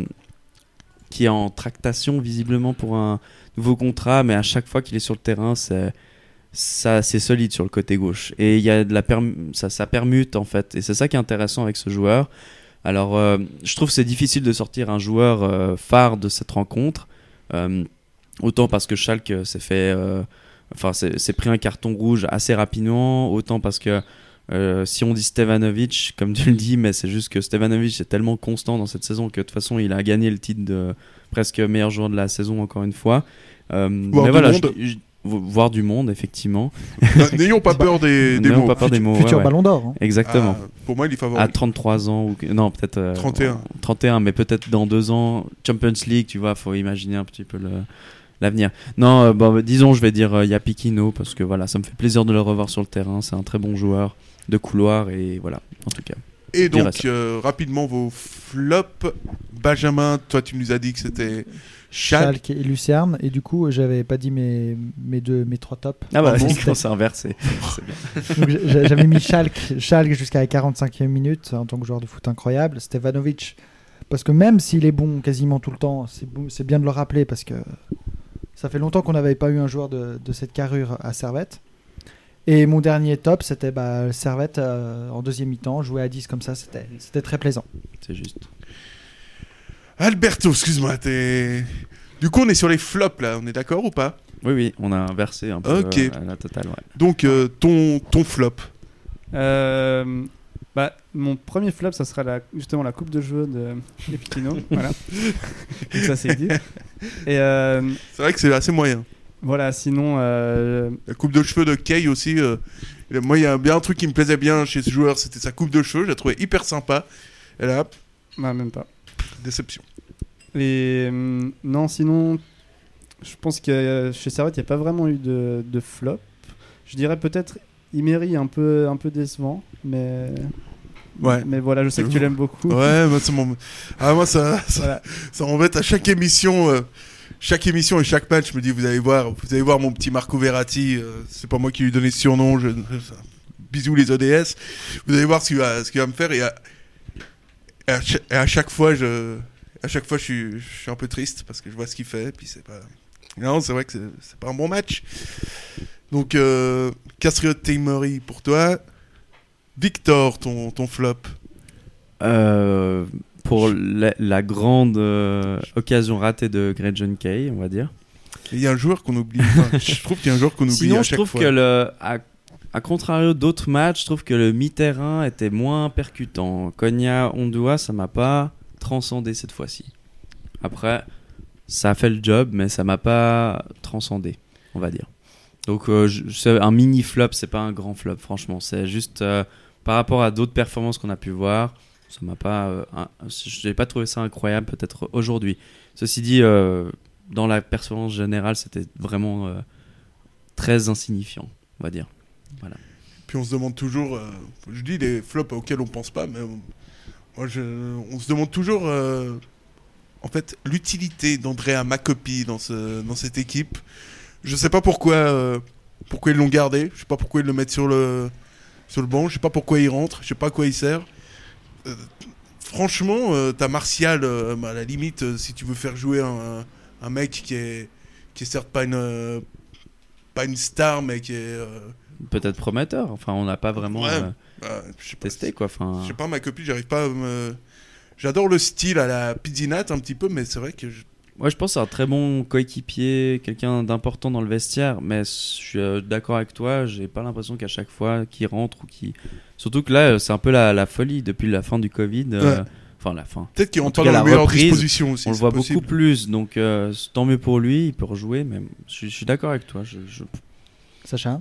[SPEAKER 2] qui est en tractation visiblement pour un nouveau contrat, mais à chaque fois qu'il est sur le terrain, c'est ça c'est solide sur le côté gauche et il y a de la perm- ça, ça permute en fait et c'est ça qui est intéressant avec ce joueur alors je trouve c'est difficile de sortir un joueur phare de cette rencontre autant parce que Schalke s'est fait enfin c'est pris un carton rouge assez rapidement autant parce que euh, si on dit Stevanovic, comme tu le dis, mais c'est juste que Stevanovic est tellement constant dans cette saison que de toute façon il a gagné le titre de presque meilleur joueur de la saison encore une fois. Euh,
[SPEAKER 1] Voir
[SPEAKER 2] mais
[SPEAKER 1] du
[SPEAKER 2] voilà,
[SPEAKER 1] monde.
[SPEAKER 2] je- je- vo- voir du monde effectivement.
[SPEAKER 1] N'ayons pas *laughs* peur des, des
[SPEAKER 2] N'ayons
[SPEAKER 1] mots.
[SPEAKER 2] pas peur des mots.
[SPEAKER 4] Futur
[SPEAKER 2] ouais, ouais.
[SPEAKER 4] Ballon d'Or. hein.
[SPEAKER 2] Exactement.
[SPEAKER 1] Ah, pour moi, il est favori.
[SPEAKER 2] À 33 ans ou non peut-être euh,
[SPEAKER 1] 31.
[SPEAKER 2] 31 mais peut-être dans deux ans Champions League tu vois faut imaginer un petit peu le l'avenir non euh, bon, disons je vais dire euh, Yapi Kino parce que voilà ça me fait plaisir de le revoir sur le terrain c'est un très bon joueur de couloir et voilà en tout cas
[SPEAKER 1] Et donc, euh, rapidement, vos flops. Benjamin, toi, tu nous as dit que c'était Schalke.
[SPEAKER 4] Schalke et Lucerne. Et du coup, j'avais pas dit mes, mes, deux, mes trois tops.
[SPEAKER 2] ah bah *laughs* *laughs*
[SPEAKER 4] Donc,
[SPEAKER 2] quand c'est inversé
[SPEAKER 4] J'avais mis Schalke, Schalke jusqu'à la 45e minute en tant que joueur de foot incroyable. Stevanovic, parce que même s'il est bon quasiment tout le temps, c'est bon- c'est bien de le rappeler parce que ça fait longtemps qu'on n'avait pas eu un joueur de, de cette carrure à Servette. Et mon dernier top, c'était bah, Servette euh, en deuxième mi-temps, jouer à 10 comme ça, c'était très plaisant.
[SPEAKER 2] c'est juste
[SPEAKER 1] Alberto, excuse-moi, t'es. Du coup, on est sur les flops là, on est d'accord ou pas?
[SPEAKER 2] Oui oui on a inversé un peu
[SPEAKER 1] Ok.
[SPEAKER 2] euh, à la totale ouais.
[SPEAKER 1] Donc, euh, ton, ton flop?
[SPEAKER 3] Euh, bah, mon premier flop, ça sera la, justement la coupe de jeu de *laughs* Epitino. voilà. *laughs* Donc ça c'est dit. Et euh,
[SPEAKER 1] C'est vrai que c'est assez moyen.
[SPEAKER 3] voilà, sinon, euh,
[SPEAKER 1] La coupe de cheveux de Kay aussi. euh, moi, il y a bien un truc qui me plaisait bien chez ce joueur, c'était sa coupe de cheveux. Je la trouvais hyper sympa. Et là, hop,
[SPEAKER 3] bah, même pas.
[SPEAKER 1] déception.
[SPEAKER 3] Et euh, non, sinon, je pense que euh, chez Servette, il n'y a pas vraiment eu de, de flop. Je dirais peut-être Imery un peu, un peu décevant, mais.
[SPEAKER 1] Ouais.
[SPEAKER 3] Mais voilà, je sais que tu l'aimes beaucoup.
[SPEAKER 1] Ouais, moi, ça m'en- ah, moi ça, ça,
[SPEAKER 3] Voilà.
[SPEAKER 1] ça m'embête à chaque émission. euh, chaque émission et chaque match, je me dis, vous allez voir, vous allez voir mon petit Marco Verratti. euh, c'est pas moi qui lui ai donné ce surnom. Je, bisous les ODS. Vous allez voir ce qu'il va, ce qu'il va me faire. Et à, et à cha- et à chaque fois, je, à chaque fois, je suis, je suis un peu triste parce que je vois ce qu'il fait. Puis c'est pas. Non, c'est vrai que c'est, pas un bon match. Donc, euh, Castriot pour toi. Victor, ton, ton flop.
[SPEAKER 2] Euh, pour la, la grande euh, occasion ratée de Greg John Kay on va dire
[SPEAKER 1] Il y a un joueur qu'on oublie. Enfin, *laughs* je trouve qu'il y a un joueur qu'on oublie
[SPEAKER 2] Sinon,
[SPEAKER 1] à
[SPEAKER 2] je trouve
[SPEAKER 1] fois.
[SPEAKER 2] que le, à, à contrario d'autres matchs, je trouve que le mi-terrain était moins percutant. Konya Ondua, ça m'a pas transcendé cette fois-ci. Après, ça a fait le job, mais ça m'a pas transcendé, on va dire. Donc, euh, c'est un mini flop, c'est pas un grand flop, franchement. C'est juste euh, par rapport à d'autres performances qu'on a pu voir, ça m'a pas, euh, je n'ai pas trouvé ça incroyable peut-être aujourd'hui. Ceci dit, euh, dans la performance générale, c'était vraiment euh, très insignifiant, on va dire.
[SPEAKER 1] Puis on se demande toujours, je dis les flops auxquels on pense pas, mais on, se demande toujours, en fait, l'utilité d'Andrea Macopi dans, dans cette équipe. Je sais pas pourquoi, pourquoi ils l'ont gardé, je sais pas pourquoi ils le mettent sur le, sur le banc, je sais pas pourquoi il rentre, je sais pas à quoi il sert. Euh, franchement, euh, t'as Martial, euh, à la limite, euh, si tu veux faire jouer un, un mec qui est, qui est certes pas une, pas une star, mais qui est.
[SPEAKER 2] Peut-être prometteur. Enfin, on n'a pas vraiment
[SPEAKER 1] Ouais, bah, pas,
[SPEAKER 2] testé quoi. Enfin,
[SPEAKER 1] Je sais pas, ma copine, j'arrive pas à me. J'adore le style à la Pizzinat un petit peu, mais c'est vrai que. je-
[SPEAKER 2] Moi, je pense que c'est un très bon coéquipier, quelqu'un d'important dans le vestiaire, mais je suis euh, d'accord avec toi, j'ai pas l'impression qu'à chaque fois qu'il rentre ou qu'il. Surtout que là, euh, c'est un peu la, la folie depuis la fin du Covid. euh. Enfin, la fin.
[SPEAKER 1] Peut-être qu'il
[SPEAKER 2] En
[SPEAKER 1] pas
[SPEAKER 2] la
[SPEAKER 1] les meilleures
[SPEAKER 2] reprise,
[SPEAKER 1] dispositions aussi.
[SPEAKER 2] On le voit
[SPEAKER 1] possible.
[SPEAKER 2] beaucoup plus, donc euh, tant mieux pour lui, il peut rejouer, mais je, suis- je suis d'accord avec toi. Je, je-
[SPEAKER 4] Sacha,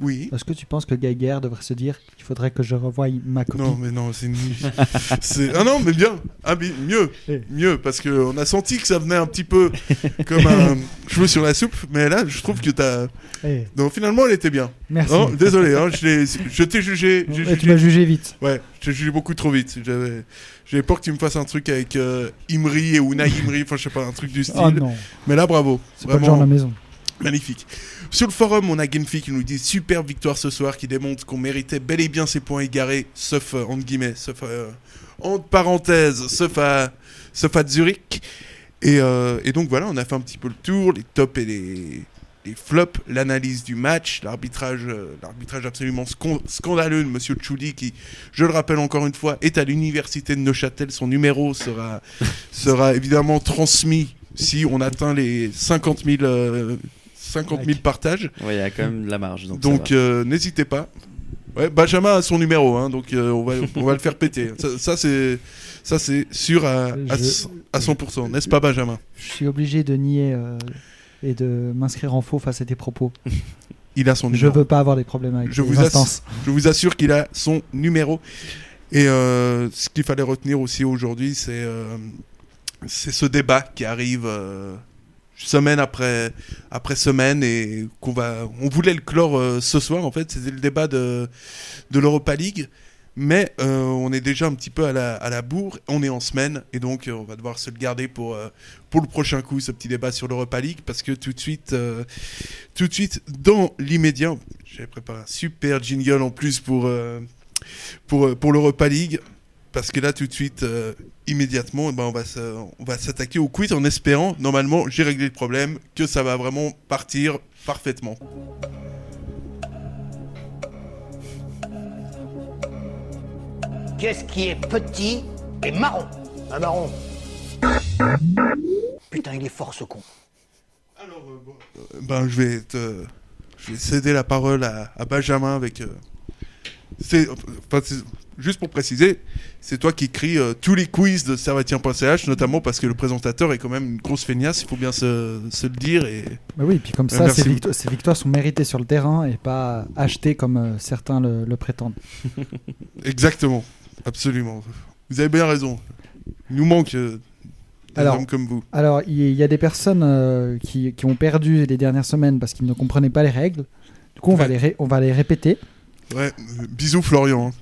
[SPEAKER 1] Oui.
[SPEAKER 4] est-ce que tu penses que Geiger devrait se dire qu'il faudrait que je revoie ma copie
[SPEAKER 1] Non, mais non, c'est une... *laughs* Ah non, mais bien. Ah, mais mieux.
[SPEAKER 4] Eh.
[SPEAKER 1] Mieux, parce qu'on a senti que ça venait un petit peu comme un *laughs* cheveu sur la soupe, mais là, je trouve que t'as.
[SPEAKER 4] Eh,
[SPEAKER 1] Non, finalement, elle était bien.
[SPEAKER 4] Merci.
[SPEAKER 1] Non, désolé, hein, je, t'ai jugé. j'ai
[SPEAKER 4] Eh, tu m'as jugé vite.
[SPEAKER 1] Ouais, je t'ai jugé beaucoup trop vite. J'avais j'avais peur que tu me fasses un truc avec euh, Imri et Unai Imri, enfin, je sais pas, un truc du style.
[SPEAKER 4] Oh non,
[SPEAKER 1] Mais là, bravo.
[SPEAKER 4] c'est pas le genre de la maison.
[SPEAKER 1] Magnifique. Sur le forum, on a Genfi qui nous dit super victoire ce soir, qui démontre qu'on méritait bel et bien ses points égarés, sauf euh, entre guillemets, sauf euh, entre parenthèses, sauf à, sauf à Zurich. Et, euh, et donc voilà, on a fait un petit peu le tour, les tops et les, les flops, l'analyse du match, l'arbitrage, l'arbitrage absolument scandaleux de Monsieur Chouli qui, je le rappelle encore une fois, est à l'université de Neuchâtel. Son numéro sera, *laughs* sera évidemment transmis si on atteint les 50 000, euh, 50 000 partages.
[SPEAKER 2] Ouais, il y a quand même de la marge. Donc,
[SPEAKER 1] euh, n'hésitez pas. Ouais, Benjamin a son numéro, hein, donc euh, on, va, on va le faire péter. Ça, ça, c'est ça c'est sûr à, à,
[SPEAKER 4] Je-
[SPEAKER 1] à 100%, n'est-ce pas Benjamin?
[SPEAKER 4] Je suis obligé de nier euh, et de m'inscrire en faux face à tes propos. *laughs*
[SPEAKER 1] Il a son
[SPEAKER 4] Je
[SPEAKER 1] numéro.
[SPEAKER 4] veux pas avoir des problèmes avec
[SPEAKER 1] Je
[SPEAKER 4] les
[SPEAKER 1] vous
[SPEAKER 4] instances.
[SPEAKER 1] Je vous assure qu'il a son numéro. Et euh, ce qu'il fallait retenir aussi aujourd'hui, c'est euh, c'est ce débat qui arrive euh, semaine après, après semaine et qu'on va. On voulait le clore euh, ce soir. En fait, c'était le débat de, de l'Europa League. Mais euh, on est déjà un petit peu à la, à la bourre, on est en semaine, et donc euh, on va devoir se le garder pour, pour le prochain coup, ce petit débat sur l'Europa League, parce que tout de suite, tout de suite, dans l'immédiat, j'avais préparé un super jingle en plus pour, pour, pour l'Europa League, parce que là, tout de suite, euh, immédiatement, eh ben, on va se- on va s'attaquer au quiz en espérant, normalement, j'ai réglé le problème, que ça va vraiment partir parfaitement.
[SPEAKER 7] Qu'est-ce qui est petit et marron? Un marron. Putain, il est fort ce con.
[SPEAKER 1] Ben, je vais te, je vais céder la parole à, à Benjamin avec. euh, c'est, enfin, c'est- juste pour préciser, c'est toi qui écris euh, tous les quiz de servatien.ch, notamment parce que le présentateur est quand même une grosse feignasse, il faut bien se, se le dire. Et
[SPEAKER 4] Bah oui, puis comme
[SPEAKER 1] Euh,
[SPEAKER 4] ça, ces, victo- ces victoires sont méritées sur le terrain et pas achetées comme euh, certains le, le prétendent. *laughs*
[SPEAKER 1] exactement, absolument. Vous avez bien raison. Il nous manque euh, des
[SPEAKER 4] Alors,
[SPEAKER 1] hommes comme vous.
[SPEAKER 4] Alors, il y, a des personnes qui, qui ont perdu les dernières semaines parce qu'ils ne comprenaient pas les règles. Du coup, on, va,
[SPEAKER 1] Ouais.
[SPEAKER 4] les ré- on va les répéter.
[SPEAKER 1] Ouais, bisous Florian.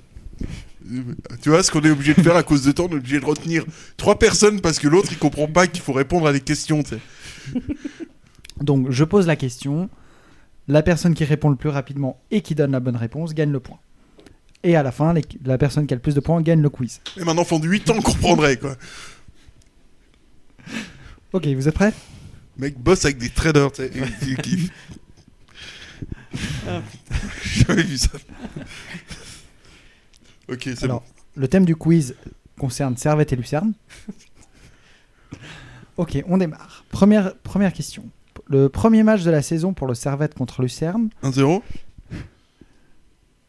[SPEAKER 1] Tu vois ce qu'on est obligé de faire à cause de temps, on est obligé de retenir trois personnes parce que l'autre il comprend pas qu'il faut répondre à des questions. tu sais.
[SPEAKER 4] Donc, je pose la question. La personne qui répond le plus rapidement et qui donne la bonne réponse gagne le point. Et à la fin, les- la personne qui a le plus de points gagne le quiz.
[SPEAKER 1] Même un enfant de 8 ans comprendrait quoi.
[SPEAKER 4] Ok, vous êtes prêts?
[SPEAKER 1] Mec bosse avec des traders, tu sais.
[SPEAKER 2] Ah,
[SPEAKER 1] J'ai *laughs* jamais vu ça. ok, c'est bon.
[SPEAKER 4] Alors, le thème du quiz concerne Servette et Lucerne. ok, on démarre. Première, première question. Le premier match de la saison pour le Servette contre Lucerne
[SPEAKER 1] 1-0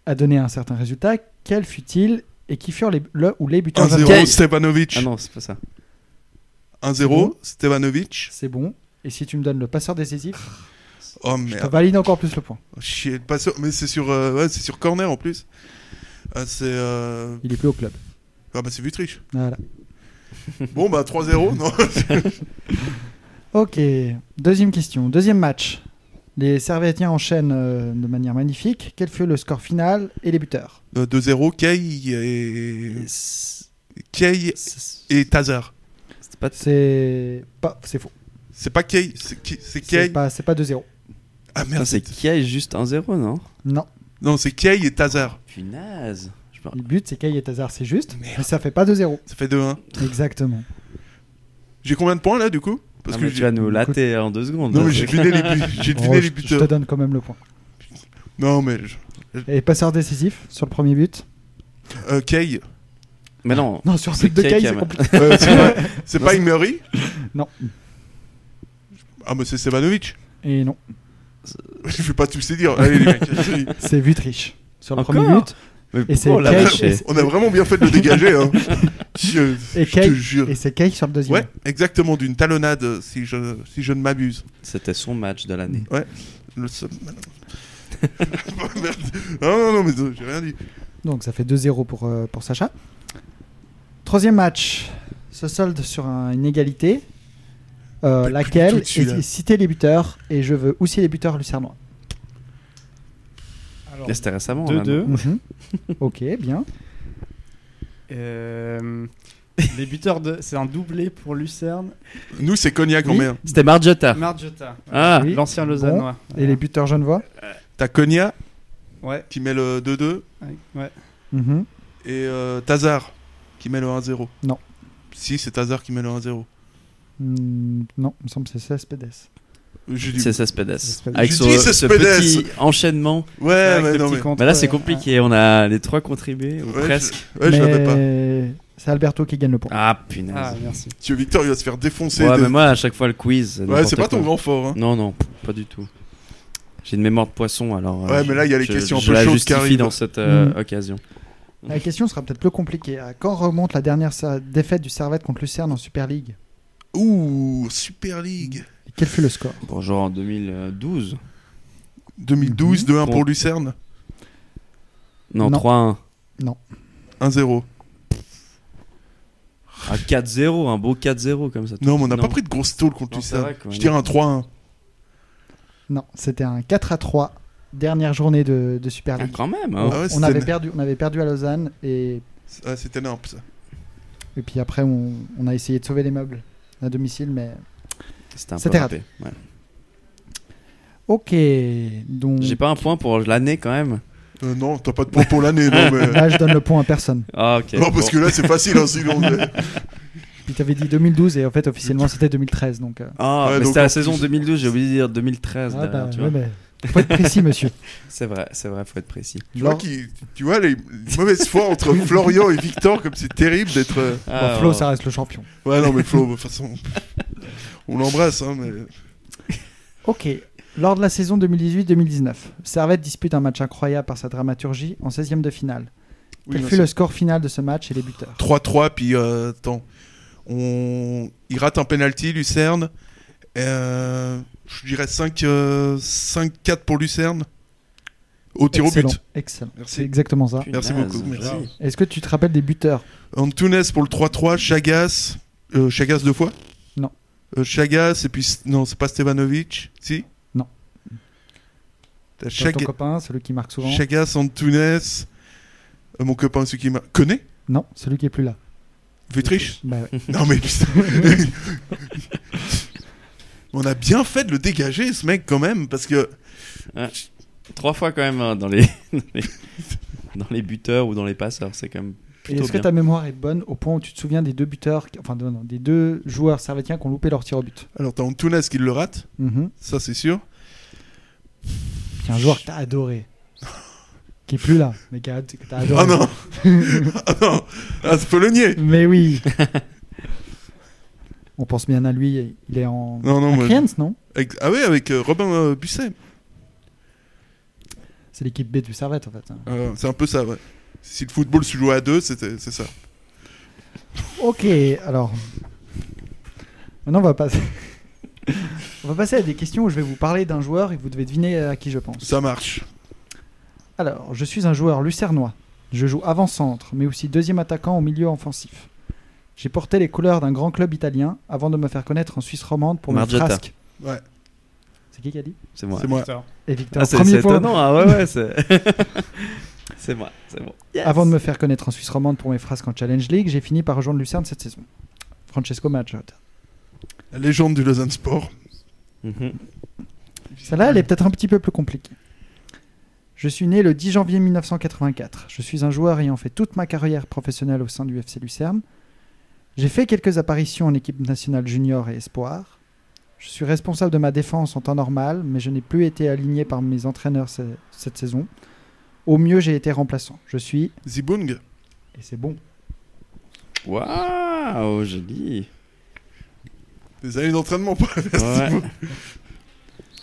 [SPEAKER 4] a donné un certain résultat. Quel fut-il et qui furent les, le ou les buteurs
[SPEAKER 1] 1-0
[SPEAKER 4] inscrits
[SPEAKER 1] Stevanovic.
[SPEAKER 2] Ah non, c'est pas ça.
[SPEAKER 1] 1-0
[SPEAKER 4] bon
[SPEAKER 1] Stevanovic.
[SPEAKER 4] C'est bon. Et si tu me donnes le passeur décisif,
[SPEAKER 1] Oh
[SPEAKER 4] je te
[SPEAKER 1] merde.
[SPEAKER 4] valide encore plus le point.
[SPEAKER 1] Oh, chier. Mais c'est sur, euh, ouais, c'est sur corner en plus. Ah, c'est. euh,
[SPEAKER 4] Il est plus au club.
[SPEAKER 1] Ah, bah, c'est Vutriche.
[SPEAKER 4] Voilà. *laughs*
[SPEAKER 1] Bon, bah, 3-0. *laughs* Non.
[SPEAKER 4] Ok, deuxième question. Deuxième match. Les Servétiens enchaînent euh, de manière magnifique. Quel fut le score final et les buteurs
[SPEAKER 1] Euh, 2-0, Kay et. Kay et Tazar.
[SPEAKER 2] C'était pas
[SPEAKER 4] C'est pas, c'est faux.
[SPEAKER 1] C'est pas Kay, c'est Ki- c'est
[SPEAKER 4] C'est
[SPEAKER 1] Kay.
[SPEAKER 4] pas, c'est pas 2-0.
[SPEAKER 1] Ah merde,
[SPEAKER 2] c'est a juste 1-0, non
[SPEAKER 4] Non.
[SPEAKER 1] Non, c'est Kay et Tazar.
[SPEAKER 2] Punaise. Je me-
[SPEAKER 4] Le but, c'est Kay et Tazar, c'est juste. Mais ça fait pas 2-0.
[SPEAKER 1] Ça fait 2-1.
[SPEAKER 4] Exactement.
[SPEAKER 1] J'ai combien de points là du coup que
[SPEAKER 2] mais
[SPEAKER 1] j'ai-
[SPEAKER 2] tu vas nous latter en deux secondes.
[SPEAKER 1] Non,
[SPEAKER 2] là,
[SPEAKER 1] mais j'ai
[SPEAKER 2] c'est-
[SPEAKER 1] deviné les, buts- j'ai deviné
[SPEAKER 4] Oh,
[SPEAKER 1] les
[SPEAKER 4] je, je te
[SPEAKER 1] buteurs.
[SPEAKER 4] donne quand même le point.
[SPEAKER 1] Non, mais. je-
[SPEAKER 4] Et passeur décisif sur le premier but
[SPEAKER 1] Euh, Kay.
[SPEAKER 2] Mais non.
[SPEAKER 4] Non, sur
[SPEAKER 2] c'est
[SPEAKER 4] but de
[SPEAKER 2] Kay
[SPEAKER 4] c'est compliqué.
[SPEAKER 1] Euh, c'est pas, *laughs* c'est
[SPEAKER 2] Non,
[SPEAKER 1] pas Emery
[SPEAKER 4] Non.
[SPEAKER 1] Ah, mais c'est Stevanovic.
[SPEAKER 4] Et non, *laughs*
[SPEAKER 1] Je vais pas tous les dire. Allez, les mecs. allez. *laughs*
[SPEAKER 4] c'est Vutriche sur le
[SPEAKER 2] Encore
[SPEAKER 4] premier but.
[SPEAKER 2] Mais
[SPEAKER 4] Et c'est
[SPEAKER 2] pourquoi on l'a lâché
[SPEAKER 1] On a vraiment bien fait de le dégager. Hein. *laughs* Je,
[SPEAKER 4] Et
[SPEAKER 1] je
[SPEAKER 4] Kay,
[SPEAKER 1] te jure.
[SPEAKER 4] et c'est Kay sur le deuxième.
[SPEAKER 1] Ouais, exactement, d'une talonnade, si je, si je ne m'abuse.
[SPEAKER 2] C'était son match de l'année.
[SPEAKER 1] Le seul- Merde. Non, non, non, mais euh, j'ai rien dit.
[SPEAKER 4] Donc ça fait 2-0 pour, euh, pour Sacha. Troisième match se solde sur un- une égalité. Euh, laquelle
[SPEAKER 1] du tout dessus, là.
[SPEAKER 4] est citer les buteurs et je veux aussi les buteurs lucernois.
[SPEAKER 2] C'était récemment. là,
[SPEAKER 3] 2-2.
[SPEAKER 2] non
[SPEAKER 4] Mhm. *laughs* ok, bien.
[SPEAKER 3] Euh, les buteurs de. C'est un doublé pour Lucerne.
[SPEAKER 1] Nous, c'est Cognac en
[SPEAKER 4] Oui.
[SPEAKER 1] mer.
[SPEAKER 2] C'était Margiotta.
[SPEAKER 3] Margiotta.
[SPEAKER 2] Ah,
[SPEAKER 4] Oui.
[SPEAKER 3] L'ancien Lausannois.
[SPEAKER 4] Et les buteurs genevois
[SPEAKER 1] T'as Cognac
[SPEAKER 3] Ouais.
[SPEAKER 1] qui met le 2-2
[SPEAKER 3] ouais.
[SPEAKER 4] Mhm.
[SPEAKER 1] et euh, Tazar qui met le 1-0.
[SPEAKER 4] Non.
[SPEAKER 1] Si, c'est Tazar qui met le 1-0.
[SPEAKER 4] Hmm, non, il me semble que c'est.
[SPEAKER 1] J'ai dit.
[SPEAKER 2] c'est Cespedes. Avec ce,
[SPEAKER 1] Cespedes.
[SPEAKER 2] petit enchaînement.
[SPEAKER 1] Ouais,
[SPEAKER 3] Avec
[SPEAKER 1] mais
[SPEAKER 3] le
[SPEAKER 1] non,
[SPEAKER 3] petit
[SPEAKER 1] mais.
[SPEAKER 3] contre,
[SPEAKER 2] Mais là, c'est
[SPEAKER 3] euh,
[SPEAKER 2] compliqué. On a les trois contribués, ou
[SPEAKER 1] Ouais,
[SPEAKER 2] presque.
[SPEAKER 1] je- Ouais, je l'avais pas.
[SPEAKER 4] Mais c'est Alberto qui gagne le point.
[SPEAKER 2] Ah, punaise.
[SPEAKER 3] Ah, merci.
[SPEAKER 1] Monsieur Victor, il va se faire défoncer.
[SPEAKER 2] ouais, mais moi, à chaque fois, le quiz.
[SPEAKER 1] Ouais, c'est pas ton grand fort. Hein.
[SPEAKER 2] Non, non, pas du tout. J'ai une mémoire de poisson, alors.
[SPEAKER 1] Ouais,
[SPEAKER 2] euh,
[SPEAKER 1] mais là, il y a les
[SPEAKER 2] je-
[SPEAKER 1] questions un peu chaudes qui
[SPEAKER 2] justifie
[SPEAKER 1] arrivent.
[SPEAKER 2] dans cette euh,
[SPEAKER 4] Mm.
[SPEAKER 2] occasion.
[SPEAKER 4] La question sera peut-être plus compliquée. Quand remonte la dernière défaite du Servette contre Lucerne en Super League?
[SPEAKER 1] Ouh, Super League.
[SPEAKER 4] Et Quel fut le score
[SPEAKER 2] Bon, genre en 2012.
[SPEAKER 1] 2012, 2-1
[SPEAKER 2] Bon.
[SPEAKER 1] pour Lucerne.
[SPEAKER 2] Non,
[SPEAKER 4] Non.
[SPEAKER 2] 3-1.
[SPEAKER 1] 1-0.
[SPEAKER 2] Ah, 4-0, un beau 4-0 comme ça.
[SPEAKER 1] Non, mais on n'a pas pris de grosse tôle contre
[SPEAKER 2] Non, c'est
[SPEAKER 1] Lucerne.
[SPEAKER 2] vrai.
[SPEAKER 1] Je dirais un 3-1.
[SPEAKER 4] Non, c'était un 4 à 3. Dernière journée de, de Super
[SPEAKER 2] Ah,
[SPEAKER 4] League.
[SPEAKER 2] quand même.
[SPEAKER 1] Ah
[SPEAKER 2] hein.
[SPEAKER 1] ouais,
[SPEAKER 4] on,
[SPEAKER 1] c'était-
[SPEAKER 4] avait perdu, on avait perdu à Lausanne et,
[SPEAKER 1] Ah, c'était énorme ça.
[SPEAKER 4] et puis après on, on a essayé de sauver les meubles à domicile mais
[SPEAKER 2] C'était raté. ouais.
[SPEAKER 4] ok donc
[SPEAKER 2] J'ai pas un point pour l'année quand même.
[SPEAKER 1] Euh, non, t'as pas de point pour l'année, non, mais. *laughs*
[SPEAKER 4] là je donne le point à personne
[SPEAKER 2] Ah, ok.
[SPEAKER 1] non, parce
[SPEAKER 2] bon.
[SPEAKER 1] que là, c'est facile, hein, sinon. mais- *laughs*
[SPEAKER 4] puis t'avais dit 2012 et en fait officiellement c'était 2013 donc euh,
[SPEAKER 2] Ah,
[SPEAKER 1] Ouais,
[SPEAKER 2] mais c'était la saison
[SPEAKER 1] plus-
[SPEAKER 2] 2012, j'ai oublié de dire 2013
[SPEAKER 4] ah,
[SPEAKER 2] derrière,
[SPEAKER 4] bah,
[SPEAKER 2] tu
[SPEAKER 4] ouais,
[SPEAKER 2] vois.
[SPEAKER 4] mais faut être précis monsieur *laughs*
[SPEAKER 2] C'est vrai, c'est vrai, faut être précis.
[SPEAKER 1] Tu vois, qui, tu vois les, les mauvaises foi entre Florian et Victor, comme c'est terrible d'être. euh,
[SPEAKER 2] Ah,
[SPEAKER 4] Bon, Flo ça reste le champion
[SPEAKER 1] Ouais, non, mais Flo, de toute façon. On l'embrasse, hein, mais. *laughs*
[SPEAKER 4] ok lors de la saison 2018-2019 Servette dispute un match incroyable par sa dramaturgie en 16e de finale
[SPEAKER 1] Oui,
[SPEAKER 4] quel fut le score final de ce match et les buteurs?
[SPEAKER 1] 3-3, puis euh, attends. On... Il rate un penalty, Lucerne. Euh, je dirais 5, euh, 5-4 pour Lucerne. Au tir au
[SPEAKER 4] excellent
[SPEAKER 1] but.
[SPEAKER 4] excellent
[SPEAKER 1] Merci.
[SPEAKER 4] c'est exactement ça
[SPEAKER 1] Merci
[SPEAKER 2] Punaise,
[SPEAKER 1] beaucoup,
[SPEAKER 4] est-ce que tu te rappelles des buteurs
[SPEAKER 1] Antunes pour le 3-3, Chagas. Euh, Chagas deux fois
[SPEAKER 4] Non.
[SPEAKER 1] Euh, Chagas, et puis. Non, c'est pas Stevanovic. Si
[SPEAKER 4] Non.
[SPEAKER 1] T'as Chag-
[SPEAKER 4] ton copain celui qui marque souvent
[SPEAKER 1] Chagas, Antunes. euh, mon copain, celui qui m'a. Connaît
[SPEAKER 4] non celui qui est plus là
[SPEAKER 1] Vitriche
[SPEAKER 4] Bah ouais.
[SPEAKER 1] Non, mais. *laughs* On a bien fait de le dégager, ce mec, quand même, parce que.
[SPEAKER 2] Trois fois quand même hein, dans, les... *laughs* dans les- dans les buteurs ou dans les passeurs, c'est quand même
[SPEAKER 4] est-ce que ta mémoire est bonne au point où tu te souviens des deux buteurs, enfin non, non, des deux joueurs servétiens qui ont loupé leur tir au but?
[SPEAKER 1] Alors, t'as Antunes qui le rate,
[SPEAKER 4] Mhm.
[SPEAKER 1] ça c'est sûr.
[SPEAKER 4] Qui est un joueur que t'as adoré. *laughs* qui est plus là, mais qui a- que t'as adoré.
[SPEAKER 1] Ah non *laughs* Ah non Ah, c'est pas le nier
[SPEAKER 4] Mais oui On pense bien à lui, il est en.
[SPEAKER 1] Non, non,
[SPEAKER 4] à Kriens, non?
[SPEAKER 1] Avec- Ah ouais, avec euh, Robin euh, Busset.
[SPEAKER 4] C'est l'équipe B du Servette en fait.
[SPEAKER 1] Euh, c'est un peu ça, ouais. Si le football se jouait à deux, c'était- c'est ça.
[SPEAKER 4] Ok, alors. Maintenant, on va passer. *laughs* on va passer à des questions où je vais vous parler d'un joueur et vous devez deviner à qui je pense.
[SPEAKER 1] Ça marche.
[SPEAKER 4] Alors, je suis un joueur lucernois. Je joue avant-centre, mais aussi deuxième attaquant au milieu offensif. J'ai porté les couleurs d'un grand club italien avant de me faire connaître en Suisse romande pour mes frasques.
[SPEAKER 6] Ouais.
[SPEAKER 4] C'est qui qui a dit
[SPEAKER 2] C'est moi.
[SPEAKER 1] C'est moi.
[SPEAKER 3] Victor.
[SPEAKER 4] Et Victor,
[SPEAKER 2] Ah, c'est
[SPEAKER 4] premier point.
[SPEAKER 2] étonnant. Ah ouais, ouais, c'est. *laughs* c'est moi, c'est bon.
[SPEAKER 4] Avant de me faire connaître en Suisse romande pour mes frasques en Challenge League, j'ai fini par rejoindre Lucerne cette saison. Francesco Maggiota.
[SPEAKER 1] La légende du Lausanne Sport.
[SPEAKER 2] Mhm.
[SPEAKER 4] Celle-là, elle est peut-être un petit peu plus compliquée. Je suis né le 10 janvier 1984. Je suis un joueur ayant fait toute ma carrière professionnelle au sein du FC Lucerne. J'ai fait quelques apparitions en équipe nationale junior et espoir. Je suis responsable de ma défense en temps normal, mais je n'ai plus été aligné par mes entraîneurs ce- cette saison. Au mieux, j'ai été remplaçant. Je suis,
[SPEAKER 1] Zibung.
[SPEAKER 4] et c'est bon,
[SPEAKER 2] Waouh, joli.
[SPEAKER 1] Des années d'entraînement pour
[SPEAKER 2] Ouais.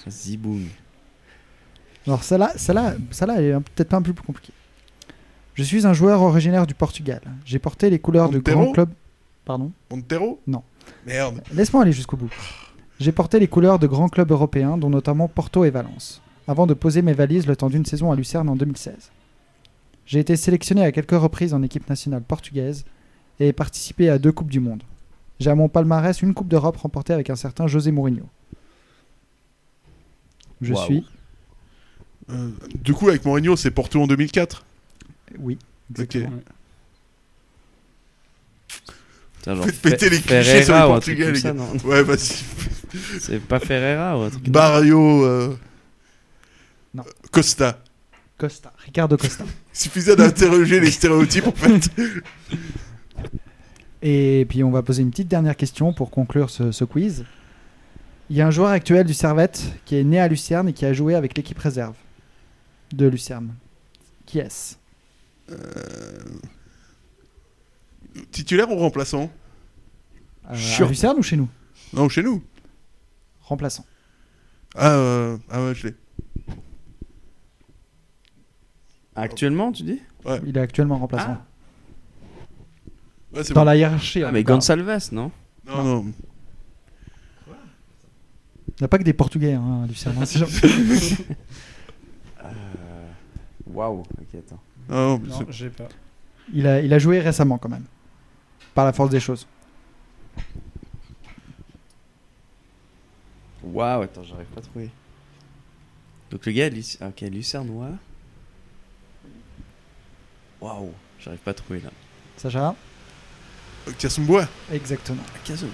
[SPEAKER 1] Zibung. *laughs*
[SPEAKER 4] Alors celle-là, celle-là, celle-là, elle est peut-être pas un peu plus compliquée. Je suis un joueur originaire du Portugal. J'ai porté les couleurs de grands clubs. Pardon
[SPEAKER 1] Montero
[SPEAKER 4] Non.
[SPEAKER 1] Merde.
[SPEAKER 4] Laisse-moi aller jusqu'au bout. J'ai porté les couleurs de grands clubs européens, dont notamment Porto et Valence, avant de poser mes valises le temps d'une saison à Lucerne en 2016. J'ai été sélectionné à quelques reprises en équipe nationale portugaise et ai participé à deux Coupes du Monde. J'ai à mon palmarès une Coupe d'Europe remportée avec un certain José Mourinho. Je suis.
[SPEAKER 1] Euh, du coup, avec Mourinho, c'est Porto en 2004.
[SPEAKER 4] Oui, exactement.
[SPEAKER 2] Putain, genre
[SPEAKER 1] Faites péter les clichés sur Portugais,
[SPEAKER 2] truc
[SPEAKER 1] les gars. Ouais, vas-y. *laughs*
[SPEAKER 2] C'est pas Ferreira ou un truc
[SPEAKER 1] Barrio. euh,
[SPEAKER 4] Non.
[SPEAKER 1] Costa.
[SPEAKER 4] Costa, Ricardo Costa.
[SPEAKER 1] Il *laughs* suffisait d'interroger les stéréotypes en fait. *laughs*
[SPEAKER 4] Et puis on va poser une petite dernière question pour conclure ce, ce quiz. Il y a un joueur actuel du Servette qui est né à Lucerne et qui a joué avec l'équipe réserve de Lucerne. Qui est-ce?
[SPEAKER 1] Titulaire ou remplaçant
[SPEAKER 4] Euh, À. Lucerne ou chez nous
[SPEAKER 1] Non, chez nous.
[SPEAKER 4] Remplaçant.
[SPEAKER 1] Ah, euh, ah ouais, je l'ai.
[SPEAKER 2] Actuellement, tu dis
[SPEAKER 4] Il est actuellement remplaçant.
[SPEAKER 1] Ouais, c'est
[SPEAKER 4] Dans
[SPEAKER 1] bon.
[SPEAKER 4] la hiérarchie.
[SPEAKER 2] Ah,
[SPEAKER 4] en
[SPEAKER 2] mais
[SPEAKER 4] tout cas.
[SPEAKER 2] Gonçalves, non
[SPEAKER 1] Non, non.
[SPEAKER 4] Il n'y a pas que des Portugais hein, à Lucerne. hein, c'est genre-
[SPEAKER 2] Euh, Waouh, ok, attends.
[SPEAKER 1] Non,
[SPEAKER 3] Non,
[SPEAKER 1] c'est-
[SPEAKER 3] j'ai pas.
[SPEAKER 4] il, a, il a joué récemment quand même. Par la force des choses.
[SPEAKER 2] Waouh, attends, j'arrive pas à trouver. Donc le gars, Luc... ok, Lucernois. Waouh, j'arrive pas à trouver là.
[SPEAKER 4] Sacha
[SPEAKER 1] Cassumbois.
[SPEAKER 4] Exactement.
[SPEAKER 2] Caso.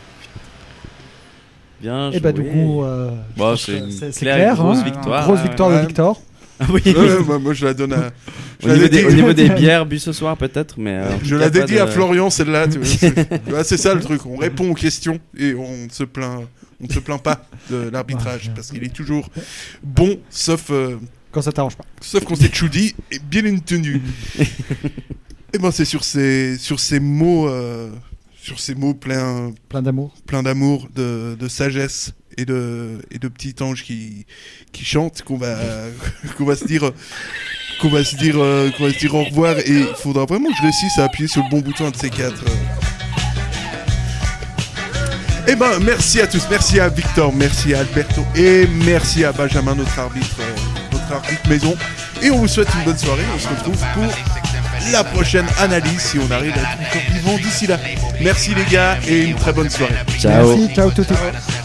[SPEAKER 2] Bien
[SPEAKER 4] Et bah du
[SPEAKER 2] joué.
[SPEAKER 4] coup, euh,
[SPEAKER 2] c'est une claire
[SPEAKER 4] clair.
[SPEAKER 2] grosse
[SPEAKER 4] hein.
[SPEAKER 2] victoire.
[SPEAKER 4] Grosse victoire
[SPEAKER 1] ouais.
[SPEAKER 4] de Victor.
[SPEAKER 2] Ah oui.
[SPEAKER 1] Ouais, bah, moi je la donne à. *laughs* Je
[SPEAKER 2] au,
[SPEAKER 1] la
[SPEAKER 2] niveau des,
[SPEAKER 1] dédie,
[SPEAKER 2] au niveau des *laughs* bières bu ce soir peut-être, mais... euh,
[SPEAKER 1] je la dédie
[SPEAKER 2] de-
[SPEAKER 1] à Florian, celle-là. *laughs* C'est ça le truc. On répond aux questions et on se plaint. On ne se plaint pas de l'arbitrage parce qu'il est toujours bon, sauf euh,
[SPEAKER 4] Quand ça t'arrange pas.
[SPEAKER 1] sauf quand c'est Choudi et bien entendu. et ben c'est sur ces sur ces mots euh, sur ces mots pleins
[SPEAKER 4] Plein d'amour.
[SPEAKER 1] plein d'amour, de, de sagesse et de, et de petits anges qui, qui chantent qu'on va, *laughs* qu'on va se dire, qu'on va se dire, euh, qu'on va se dire au revoir et il faudra vraiment que je réussisse à appuyer sur le bon bouton de ces quatre. Eh ben, merci à tous, merci à Victor, merci à Alberto et merci à Benjamin, notre arbitre, euh, notre arbitre maison. Et on vous souhaite une bonne soirée. On se retrouve pour la prochaine analyse si on arrive à être encore vivant d'ici là. Merci les gars et une très bonne soirée.
[SPEAKER 2] Ciao.
[SPEAKER 4] Merci, ciao tout le monde.